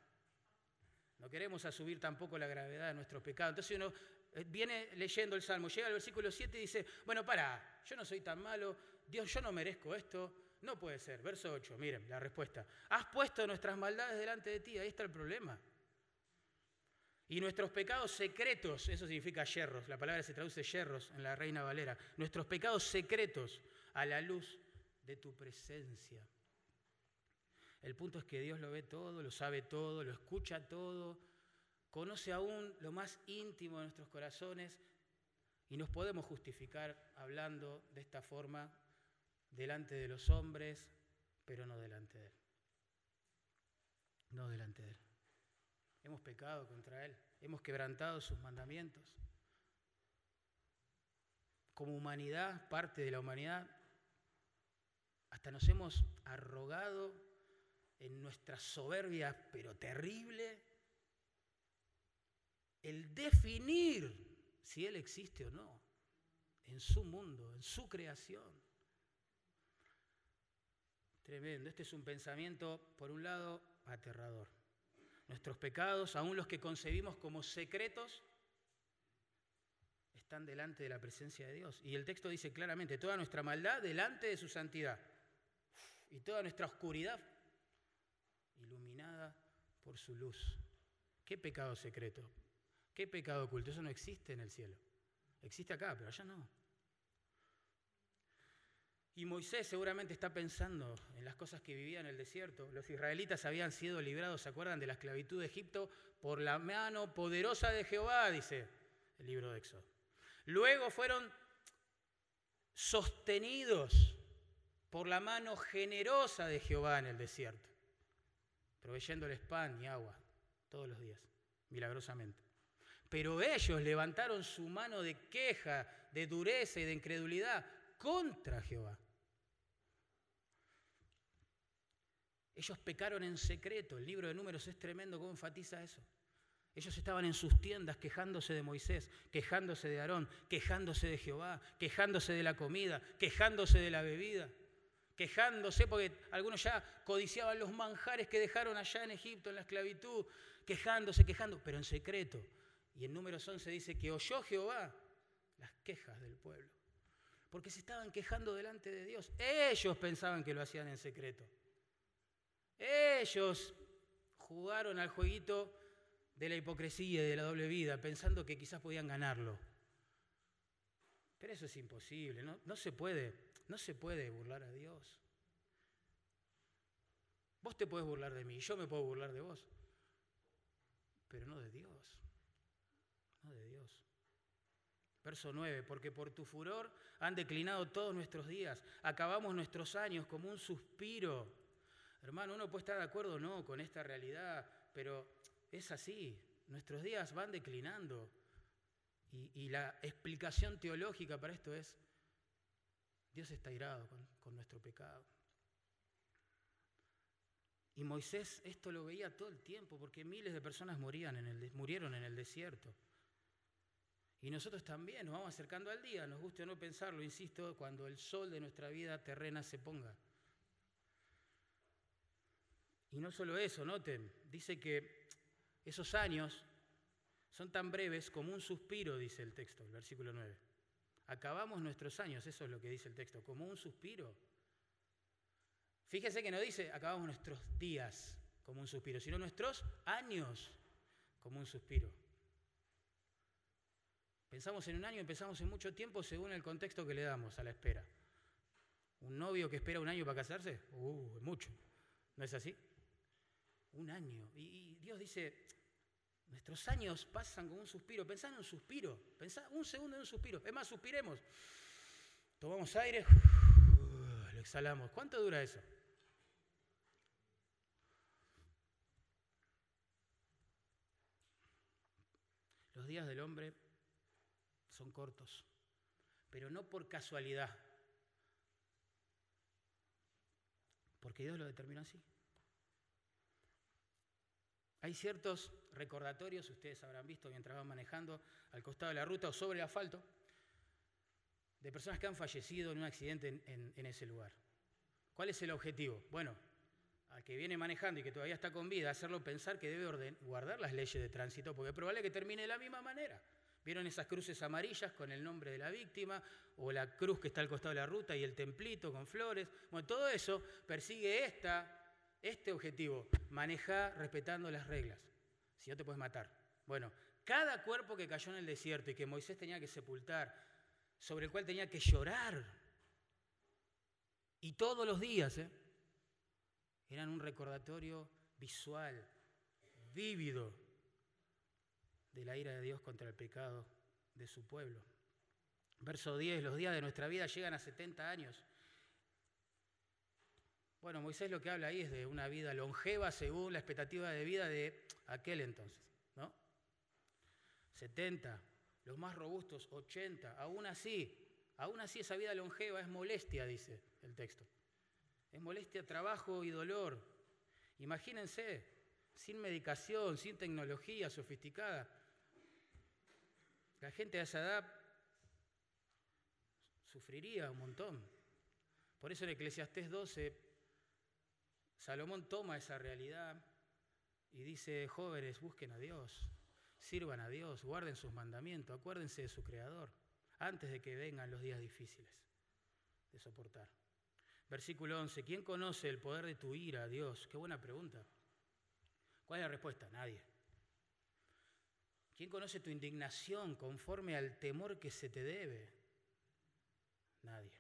No queremos asumir tampoco la gravedad de nuestros pecados. Entonces uno eh, viene leyendo el Salmo, llega al versículo 7 y dice, bueno, para, yo no soy tan malo, Dios, yo no merezco esto, no puede ser. Verso 8, miren la respuesta. Has puesto nuestras maldades delante de ti, ahí está el problema. Y nuestros pecados secretos, eso significa yerros, la palabra se traduce yerros en la Reina Valera, nuestros pecados secretos a la luz de tu presencia. El punto es que Dios lo ve todo, lo sabe todo, lo escucha todo, conoce aún lo más íntimo de nuestros corazones y nos podemos justificar hablando de esta forma delante de los hombres, pero no delante de Él. No delante de Él. Hemos pecado contra Él, hemos quebrantado sus mandamientos. Como humanidad, parte de la humanidad, hasta nos hemos arrogado en nuestra soberbia, pero terrible, el definir si Él existe o no en su mundo, en su creación. Tremendo. Este es un pensamiento, por un lado, aterrador. Nuestros pecados, aun los que concebimos como secretos, están delante de la presencia de Dios. Y el texto dice claramente, toda nuestra maldad delante de su santidad. Y toda nuestra oscuridad iluminada por su luz. ¿Qué pecado secreto? ¿Qué pecado oculto? Eso no existe en el cielo. Existe acá, pero allá no. Y Moisés seguramente está pensando en las cosas que vivía en el desierto. Los israelitas habían sido librados, ¿se acuerdan de la esclavitud de Egipto? Por la mano poderosa de Jehová, dice el libro de Éxodo. Luego fueron sostenidos por la mano generosa de Jehová en el desierto, proveyéndoles pan y agua todos los días, milagrosamente. Pero ellos levantaron su mano de queja, de dureza y de incredulidad contra Jehová. Ellos pecaron en secreto. El libro de números es tremendo cómo enfatiza eso. Ellos estaban en sus tiendas quejándose de Moisés, quejándose de Aarón, quejándose de Jehová, quejándose de la comida, quejándose de la bebida, quejándose porque algunos ya codiciaban los manjares que dejaron allá en Egipto en la esclavitud, quejándose, quejando, pero en secreto. Y en números 11 dice que oyó Jehová las quejas del pueblo porque se estaban quejando delante de Dios. Ellos pensaban que lo hacían en secreto. Ellos jugaron al jueguito de la hipocresía y de la doble vida, pensando que quizás podían ganarlo. Pero eso es imposible, no, no se puede, no se puede burlar a Dios. Vos te puedes burlar de mí, yo me puedo burlar de vos, pero no de Dios, no de Dios. Verso 9, porque por tu furor han declinado todos nuestros días, acabamos nuestros años como un suspiro. Hermano, uno puede estar de acuerdo o no con esta realidad, pero es así, nuestros días van declinando. Y, la explicación teológica para esto es, Dios está irado con, nuestro pecado. Y Moisés esto lo veía todo el tiempo, porque miles de personas morían murieron en el desierto. Y nosotros también nos vamos acercando al día, nos guste o no pensarlo, insisto, cuando el sol de nuestra vida terrena se ponga. Y no solo eso, noten, dice que esos años son tan breves como un suspiro, dice el texto, el versículo 9. Acabamos nuestros años, eso es lo que dice el texto, como un suspiro. Fíjese que no dice acabamos nuestros días como un suspiro, sino nuestros años como un suspiro. Pensamos en un año, empezamos en mucho tiempo según el contexto que le damos a la espera. ¿Un novio que espera un año para casarse? Uh, es mucho. ¿No es así? Un año. Y, Dios dice, nuestros años pasan como un suspiro. Pensá en un suspiro. Pensá un segundo en un suspiro. Es más, suspiremos. Tomamos aire, lo exhalamos. ¿Cuánto dura eso? Los días del hombre son cortos, pero no por casualidad, porque Dios lo determinó así. Hay ciertos recordatorios, ustedes habrán visto mientras van manejando al costado de la ruta o sobre el asfalto, de personas que han fallecido en un accidente en, ese lugar. ¿Cuál es el objetivo? Bueno, al que viene manejando y que todavía está con vida, hacerlo pensar que debe guardar las leyes de tránsito, porque es probable que termine de la misma manera. ¿Vieron esas cruces amarillas con el nombre de la víctima? O la cruz que está al costado de la ruta y el templito con flores. Bueno, todo eso persigue esta, este objetivo. Maneja respetando las reglas. Si no te puedes matar. Bueno, cada cuerpo que cayó en el desierto y que Moisés tenía que sepultar, sobre el cual tenía que llorar, y todos los días, ¿eh? eran un recordatorio visual, vívido, de la ira de Dios contra el pecado de su pueblo. Verso 10, los días de nuestra vida llegan a 70 años. Bueno, Moisés lo que habla ahí es de una vida longeva según la expectativa de vida de aquel entonces, ¿no? 70, los más robustos 80, aún así, aún así esa vida longeva es molestia, dice el texto. Es molestia, trabajo y dolor. Imagínense, sin medicación, sin tecnología sofisticada, la gente de esa edad sufriría un montón. Por eso en Eclesiastés 12, Salomón toma esa realidad y dice, jóvenes, busquen a Dios, sirvan a Dios, guarden sus mandamientos, acuérdense de su Creador, antes de que vengan los días difíciles de soportar. Versículo 11, ¿quién conoce el poder de tu ira, Dios? Qué buena pregunta. ¿Cuál es la respuesta? Nadie. ¿Quién conoce tu indignación conforme al temor que se te debe? Nadie.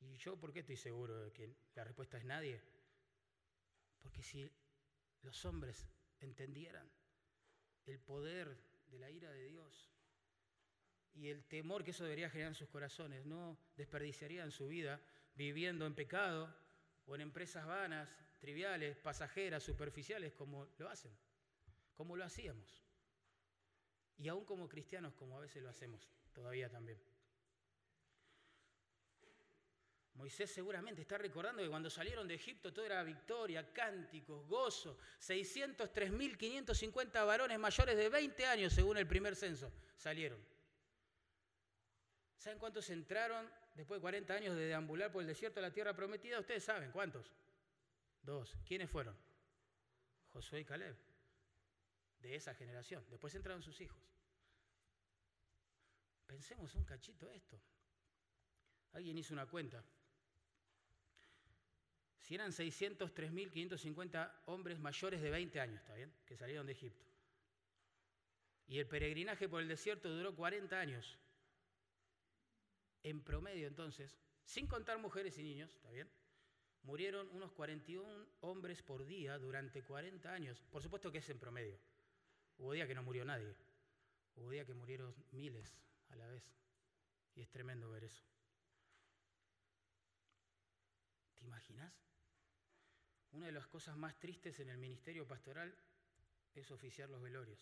¿Y yo por qué estoy seguro de que la respuesta es nadie? Porque si los hombres entendieran el poder de la ira de Dios y el temor que eso debería generar en sus corazones, no desperdiciarían su vida viviendo en pecado o en empresas vanas, triviales, pasajeras, superficiales, como lo hacen, como lo hacíamos. Y aún como cristianos, como a veces lo hacemos todavía también. Moisés seguramente está recordando que cuando salieron de Egipto todo era victoria, cánticos, gozo. 603.550 varones mayores de 20 años, según el primer censo, salieron. ¿Saben cuántos entraron después de 40 años de deambular por el desierto de la tierra prometida? Ustedes saben cuántos. Dos. ¿Quiénes fueron? Josué y Caleb de esa generación. Después entraron sus hijos. Pensemos un cachito esto. Alguien hizo una cuenta. Si eran 603.550 hombres mayores de 20 años, ¿está bien? Que salieron de Egipto. Y el peregrinaje por el desierto duró 40 años. En promedio, entonces, sin contar mujeres y niños, ¿está bien? murieron unos 41 hombres por día durante 40 años. Por supuesto que es en promedio. Hubo días que no murió nadie. Hubo días que murieron miles a la vez. Y es tremendo ver eso. ¿Te imaginas? Una de las cosas más tristes en el ministerio pastoral es oficiar los velorios.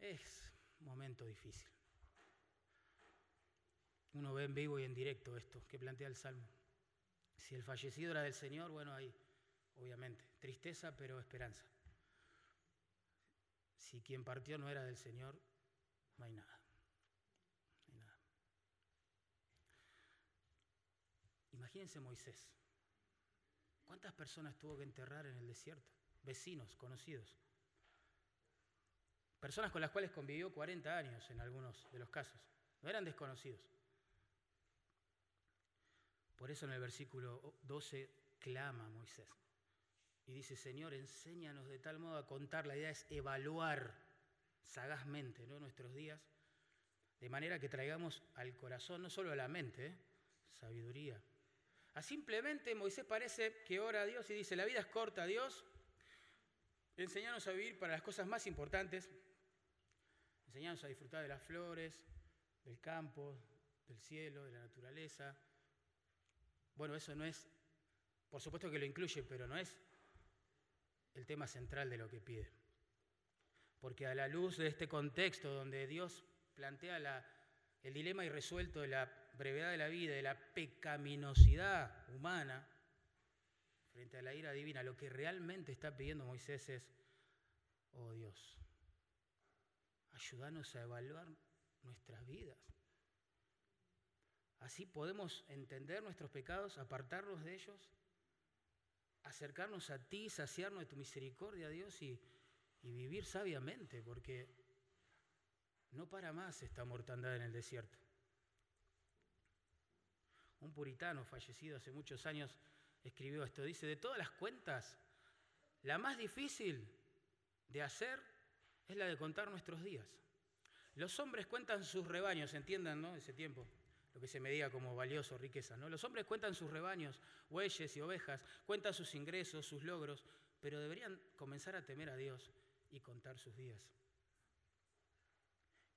Es momento difícil. Uno ve en vivo y en directo esto que plantea el Salmo. Si el fallecido era del Señor, bueno, ahí, obviamente, tristeza, pero esperanza. Si quien partió no era del Señor, no hay nada. Imagínense Moisés. ¿Cuántas personas tuvo que enterrar en el desierto? Vecinos, conocidos. Personas con las cuales convivió 40 años en algunos de los casos. No eran desconocidos. Por eso en el versículo 12 clama Moisés y dice, Señor, enséñanos de tal modo a contar. La idea es evaluar sagazmente nuestros días, de manera que traigamos al corazón, no solo a la mente, ¿eh? sabiduría. A simplemente Moisés parece que ora a Dios y dice, la vida es corta, Dios, enséñanos a vivir para las cosas más importantes, enséñanos a disfrutar de las flores, del campo, del cielo, de la naturaleza, bueno, eso no es, por supuesto que lo incluye, pero no es el tema central de lo que pide. Porque a la luz de este contexto donde Dios plantea el dilema irresuelto de la brevedad de la vida, de la pecaminosidad humana, frente a la ira divina, lo que realmente está pidiendo Moisés es, oh Dios, ayúdanos a evaluar nuestras vidas. Así podemos entender nuestros pecados, apartarnos de ellos, acercarnos a ti, saciarnos de tu misericordia, Dios, y, vivir sabiamente, porque no para más esta mortandad en el desierto. Un puritano fallecido hace muchos años escribió esto. Dice, de todas las cuentas, la más difícil de hacer es la de contar nuestros días. Los hombres cuentan sus rebaños, entiendan, ¿no? Ese tiempo lo que se medía como valioso, riqueza. ¿no? Los hombres cuentan sus rebaños, bueyes y ovejas, cuentan sus ingresos, sus logros, pero deberían comenzar a temer a Dios y contar sus días.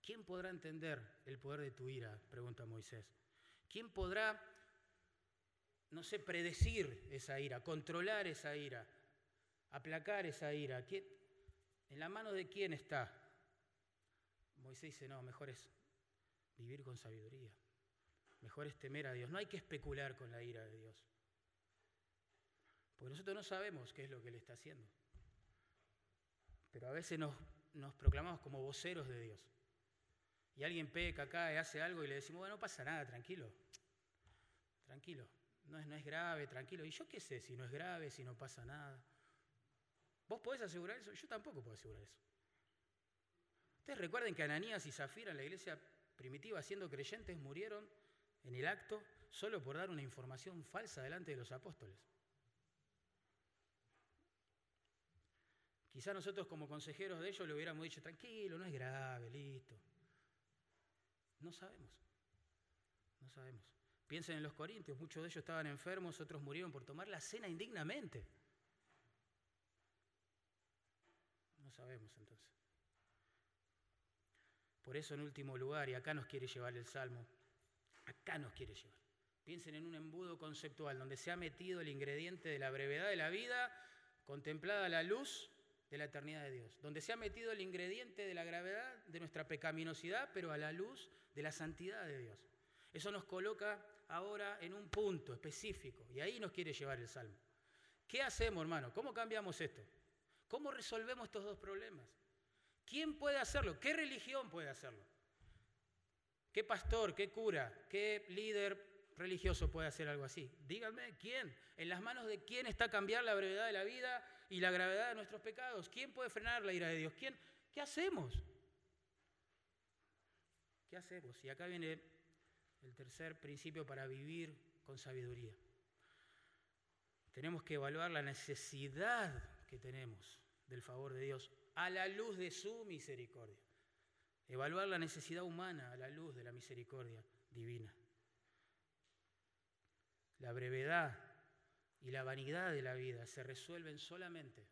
¿Quién podrá entender el poder de tu ira? pregunta Moisés. ¿Quién podrá, no sé, predecir esa ira, controlar esa ira, aplacar esa ira? ¿En la mano de quién está? Moisés dice, no, mejor es vivir con sabiduría. Mejor es temer a Dios. No hay que especular con la ira de Dios. Porque nosotros no sabemos qué es lo que Él está haciendo. Pero a veces nos, proclamamos como voceros de Dios. Y alguien peca acá y hace algo y le decimos, bueno, no pasa nada, tranquilo. Tranquilo. No es, no es grave, tranquilo. ¿Y yo qué sé si no es grave, si no pasa nada? ¿Vos podés asegurar eso? Yo tampoco puedo asegurar eso. Ustedes recuerden que Ananías y Zafira en la iglesia primitiva, siendo creyentes, murieron en el acto solo por dar una información falsa delante de los apóstoles. Quizá nosotros como consejeros de ellos le hubiéramos dicho, tranquilo, no es grave, listo. No sabemos, no sabemos. Piensen en los corintios, muchos de ellos estaban enfermos, otros murieron por tomar la cena indignamente. No sabemos entonces. Por eso en último lugar, y acá nos quiere llevar el Salmo, acá nos quiere llevar. Piensen en un embudo conceptual donde se ha metido el ingrediente de la brevedad de la vida contemplada a la luz de la eternidad de Dios, donde se ha metido el ingrediente de la gravedad de nuestra pecaminosidad, pero a la luz de la santidad de Dios. Eso nos coloca ahora en un punto específico y ahí nos quiere llevar el Salmo. ¿Qué hacemos, hermano? ¿Cómo cambiamos esto? ¿Cómo resolvemos estos dos problemas? ¿Quién puede hacerlo? ¿Qué religión puede hacerlo? ¿Qué pastor, qué cura, qué líder religioso puede hacer algo así? Díganme, ¿quién? ¿En las manos de quién está cambiar la brevedad de la vida y la gravedad de nuestros pecados? ¿Quién puede frenar la ira de Dios? ¿Quién? ¿Qué hacemos? ¿Qué hacemos? Y acá viene el tercer principio para vivir con sabiduría. Tenemos que evaluar la necesidad que tenemos del favor de Dios a la luz de su misericordia. Evaluar la necesidad humana a la luz de la misericordia divina. la brevedad y la vanidad de la vida se resuelven solamente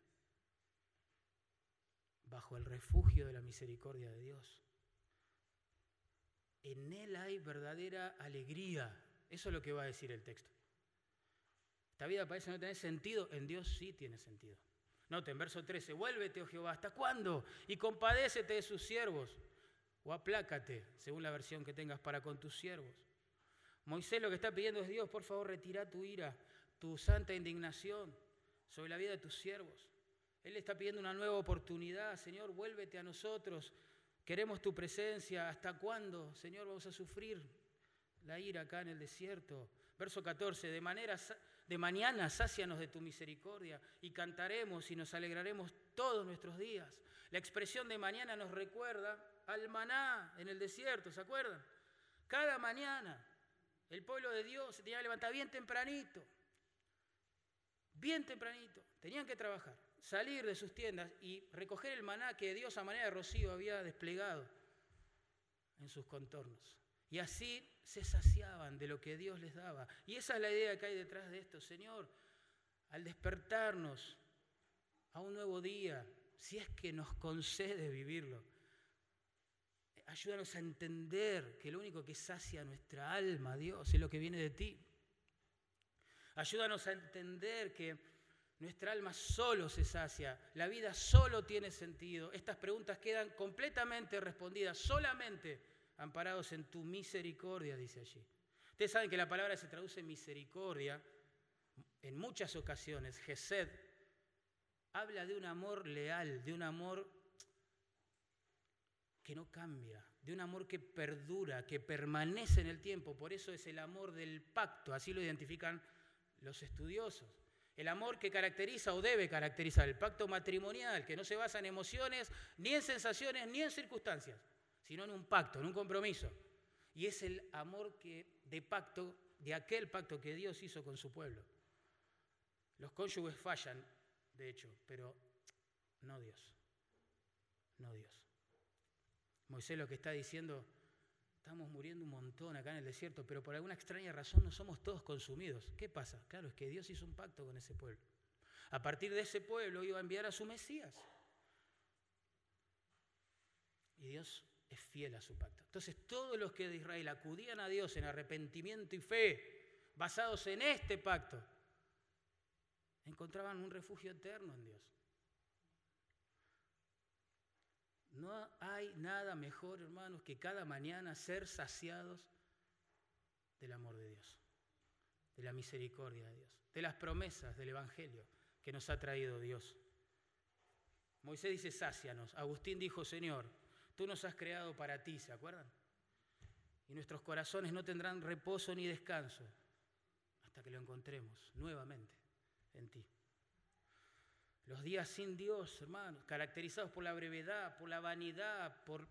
bajo el refugio de la misericordia de Dios. En Él hay verdadera alegría. Eso es lo que va a decir el texto. Esta vida parece no tener sentido, en Dios sí tiene sentido. Note, en verso 13, vuélvete, oh Jehová, ¿hasta cuándo? Y compadécete de sus siervos, o aplácate, según la versión que tengas para con tus siervos. Moisés lo que está pidiendo es Dios, por favor, retira tu ira, tu santa indignación sobre la vida de tus siervos. Él está pidiendo una nueva oportunidad, Señor, vuélvete a nosotros. Queremos tu presencia. ¿Hasta cuándo, Señor, vamos a sufrir la ira acá en el desierto? Verso 14, de manera de mañana sácianos de tu misericordia y cantaremos y nos alegraremos todos nuestros días. La expresión de mañana nos recuerda al maná en el desierto, ¿se acuerdan? Cada mañana el pueblo de Dios se tenía que levantar bien tempranito, bien tempranito, tenían que trabajar, salir de sus tiendas y recoger el maná que Dios a manera de rocío había desplegado en sus contornos. Y así se saciaban de lo que Dios les daba. Y esa es la idea que hay detrás de esto, Señor. Al despertarnos a un nuevo día, si es que nos concede vivirlo, ayúdanos a entender que lo único que sacia nuestra alma, Dios, es lo que viene de ti. Ayúdanos a entender que nuestra alma solo se sacia, la vida solo tiene sentido. Estas preguntas quedan completamente respondidas solamente amparados en tu misericordia, dice allí. Ustedes saben que la palabra se traduce misericordia en muchas ocasiones. Habla de un amor leal, de un amor que no cambia, de un amor que perdura, que permanece en el tiempo. Por eso es el amor del pacto, así lo identifican los estudiosos. El amor que caracteriza o debe caracterizar el pacto matrimonial, que no se basa en emociones, ni en sensaciones, ni en circunstancias sino en un pacto, en un compromiso. Y es el amor que, de pacto, de aquel pacto que Dios hizo con su pueblo. Los cónyuges fallan, de hecho, pero no Dios. No Dios. Moisés lo que está diciendo, estamos muriendo un montón acá en el desierto, pero por alguna extraña razón no somos todos consumidos. ¿Qué pasa? Claro, es que Dios hizo un pacto con ese pueblo. A partir de ese pueblo iba a enviar a su Mesías. Y Dios es fiel a su pacto. Entonces todos los que de Israel acudían a Dios en arrepentimiento y fe, basados en este pacto, encontraban un refugio eterno en Dios. No hay nada mejor, hermanos, que cada mañana ser saciados del amor de Dios, de la misericordia de Dios, de las promesas del Evangelio que nos ha traído Dios. Moisés dice, sácianos. Agustín dijo, Señor, Tú nos has creado para ti, ¿se acuerdan? Y nuestros corazones no tendrán reposo ni descanso hasta que lo encontremos nuevamente en ti. Los días sin Dios, hermanos, caracterizados por la brevedad, por la vanidad, por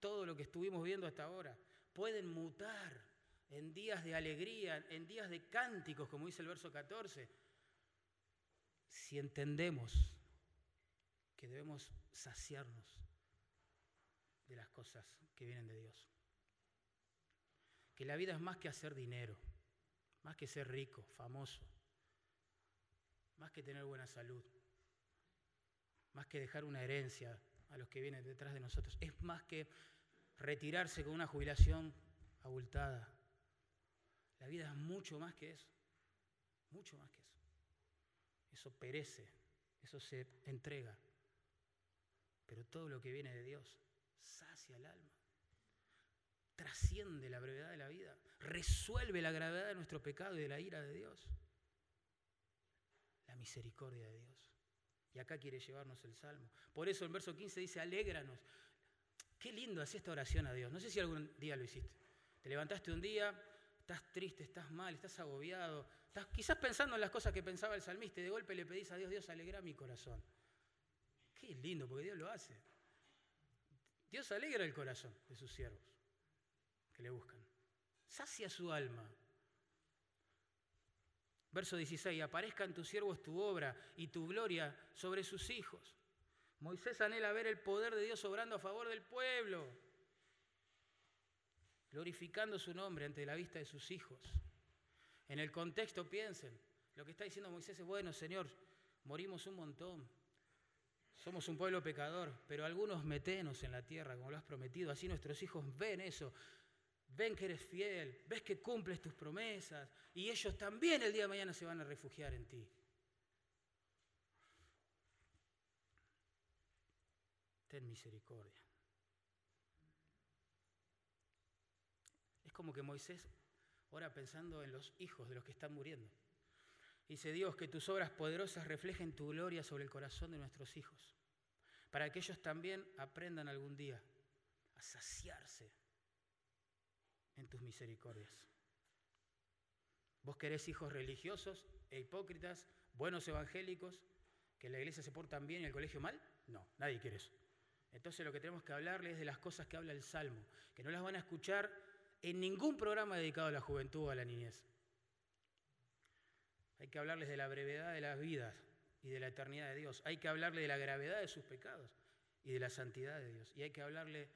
todo lo que estuvimos viendo hasta ahora, pueden mutar en días de alegría, en días de cánticos, como dice el verso 14, si entendemos que debemos saciarnos de las cosas que vienen de Dios. Que la vida es más que hacer dinero, más que ser rico, famoso, más que tener buena salud, más que dejar una herencia a los que vienen detrás de nosotros, es más que retirarse con una jubilación abultada. La vida es mucho más que eso, mucho más que eso. Eso perece, eso se entrega, pero todo lo que viene de Dios sacia el alma, trasciende la brevedad de la vida, resuelve la gravedad de nuestro pecado y de la ira de Dios, la misericordia de Dios. Y acá quiere llevarnos el salmo. Por eso el verso 15 dice, alégranos. Qué lindo hacer esta oración a Dios. No sé si algún día lo hiciste. Te levantaste un día, estás triste, estás mal, estás agobiado, estás quizás pensando en las cosas que pensaba el salmista y de golpe le pedís a Dios, Dios, alegra mi corazón. Qué lindo, porque Dios lo hace. Dios alegra el corazón de sus siervos que le buscan. Sacia su alma. Verso 16, aparezca en tus siervos tu obra y tu gloria sobre sus hijos. Moisés anhela ver el poder de Dios obrando a favor del pueblo, glorificando su nombre ante la vista de sus hijos. En el contexto piensen. Lo que está diciendo Moisés es, bueno, Señor, morimos un montón. Somos un pueblo pecador, pero algunos metenos en la tierra, como lo has prometido. Así nuestros hijos ven eso, ven que eres fiel, ves que cumples tus promesas y ellos también el día de mañana se van a refugiar en ti. Ten misericordia. Es como que Moisés ora pensando en los hijos de los que están muriendo. Dice Dios, que tus obras poderosas reflejen tu gloria sobre el corazón de nuestros hijos, para que ellos también aprendan algún día a saciarse en tus misericordias. ¿Vos querés hijos religiosos e hipócritas, buenos evangélicos, que la iglesia se portan bien y el colegio mal? No, nadie quiere eso. Entonces lo que tenemos que hablarles es de las cosas que habla el Salmo, que no las van a escuchar en ningún programa dedicado a la juventud o a la niñez. Hay que hablarles de la brevedad de las vidas y de la eternidad de Dios. Hay que hablarles de la gravedad de sus pecados y de la santidad de Dios. Y hay que hablarle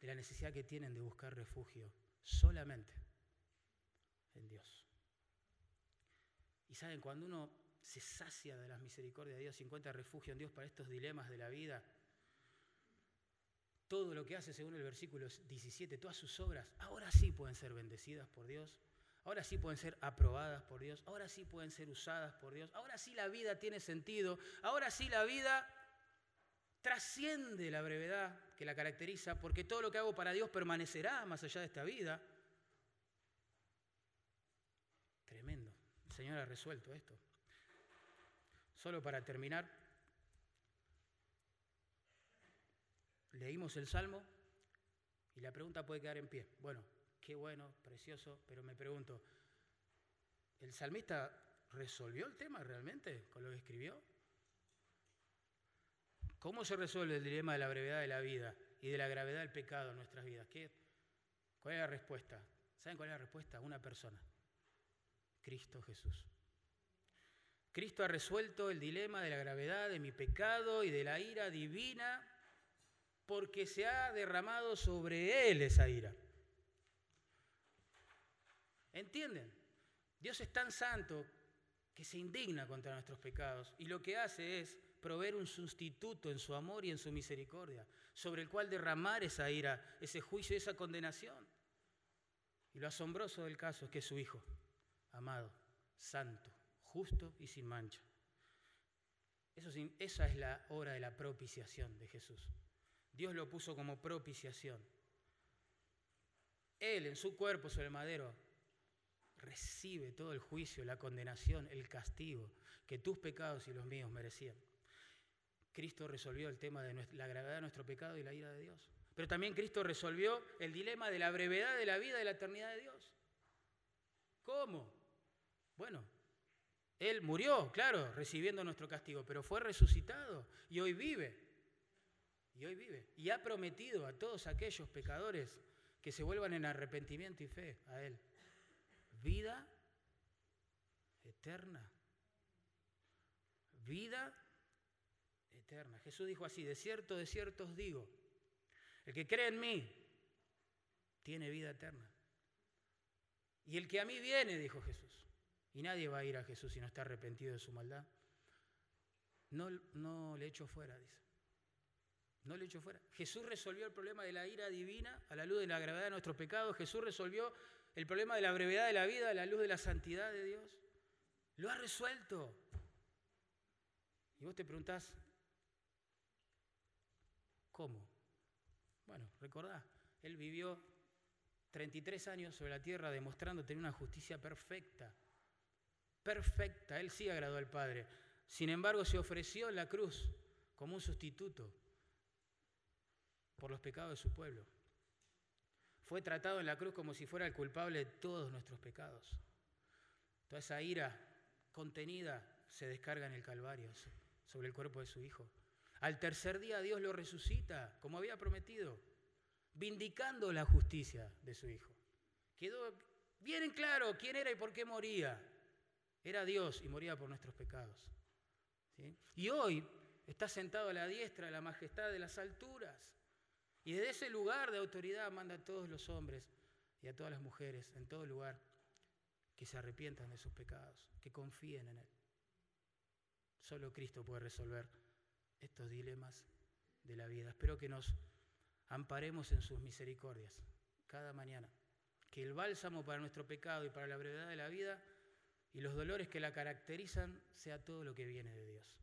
de la necesidad que tienen de buscar refugio solamente en Dios. Y saben, cuando uno se sacia de las misericordias de Dios y encuentra refugio en Dios para estos dilemas de la vida, todo lo que hace según el versículo 17, todas sus obras, ahora sí pueden ser bendecidas por Dios, ahora sí pueden ser aprobadas por Dios, ahora sí pueden ser usadas por Dios, ahora sí la vida tiene sentido, ahora sí la vida trasciende la brevedad que la caracteriza, porque todo lo que hago para Dios permanecerá más allá de esta vida. Tremendo. El Señor ha resuelto esto. Solo para terminar, leímos el Salmo y la pregunta puede quedar en pie. Bueno, qué bueno, precioso, pero me pregunto, ¿el salmista resolvió el tema realmente con lo que escribió? ¿Cómo se resuelve el dilema de la brevedad de la vida y de la gravedad del pecado en nuestras vidas? ¿Qué, ¿Cuál es la respuesta? ¿Saben cuál es la respuesta? Una persona. Cristo Jesús. Cristo ha resuelto el dilema de la gravedad de mi pecado y de la ira divina porque se ha derramado sobre Él esa ira. ¿Entienden? Dios es tan santo que se indigna contra nuestros pecados y lo que hace es proveer un sustituto en su amor y en su misericordia, sobre el cual derramar esa ira, ese juicio y esa condenación. Y lo asombroso del caso es que es su Hijo, amado, santo, justo y sin mancha. Eso, esa es la hora de la propiciación de Jesús. Dios lo puso como propiciación. Él en su cuerpo sobre el madero recibe todo el juicio, la condenación, el castigo que tus pecados y los míos merecían. Cristo resolvió el tema de la gravedad de nuestro pecado y la ira de Dios. Pero también Cristo resolvió el dilema de la brevedad de la vida y la eternidad de Dios. ¿Cómo? Bueno, Él murió, claro, recibiendo nuestro castigo, pero fue resucitado y hoy vive. Y hoy vive. Y ha prometido a todos aquellos pecadores que se vuelvan en arrepentimiento y fe a Él. Vida eterna. Vida Jesús dijo así, de cierto, de cierto os digo, el que cree en mí tiene vida eterna. Y el que a mí viene, dijo Jesús, y nadie va a ir a Jesús si no está arrepentido de su maldad, no, no le echo fuera, dice. No le echo fuera. Jesús resolvió el problema de la ira divina a la luz de la gravedad de nuestros pecados. Jesús resolvió el problema de la brevedad de la vida a la luz de la santidad de Dios. Lo ha resuelto. Y vos te preguntás, ¿Cómo? Bueno, recordá, él vivió 33 años sobre la tierra demostrando tener una justicia perfecta. Perfecta, él sí agradó al Padre. Sin embargo, se ofreció en la cruz como un sustituto por los pecados de su pueblo. Fue tratado en la cruz como si fuera el culpable de todos nuestros pecados. Toda esa ira contenida se descarga en el Calvario sobre el cuerpo de su Hijo. Al tercer día Dios lo resucita, como había prometido, vindicando la justicia de su Hijo. Quedó bien en claro quién era y por qué moría. Era Dios y moría por nuestros pecados. Y hoy está sentado a la diestra de la majestad de las alturas. Y desde ese lugar de autoridad manda a todos los hombres y a todas las mujeres en todo lugar que se arrepientan de sus pecados, que confíen en Él. Solo Cristo puede resolver estos dilemas de la vida. Espero que nos amparemos en sus misericordias cada mañana. Que el bálsamo para nuestro pecado y para la brevedad de la vida y los dolores que la caracterizan sea todo lo que viene de Dios.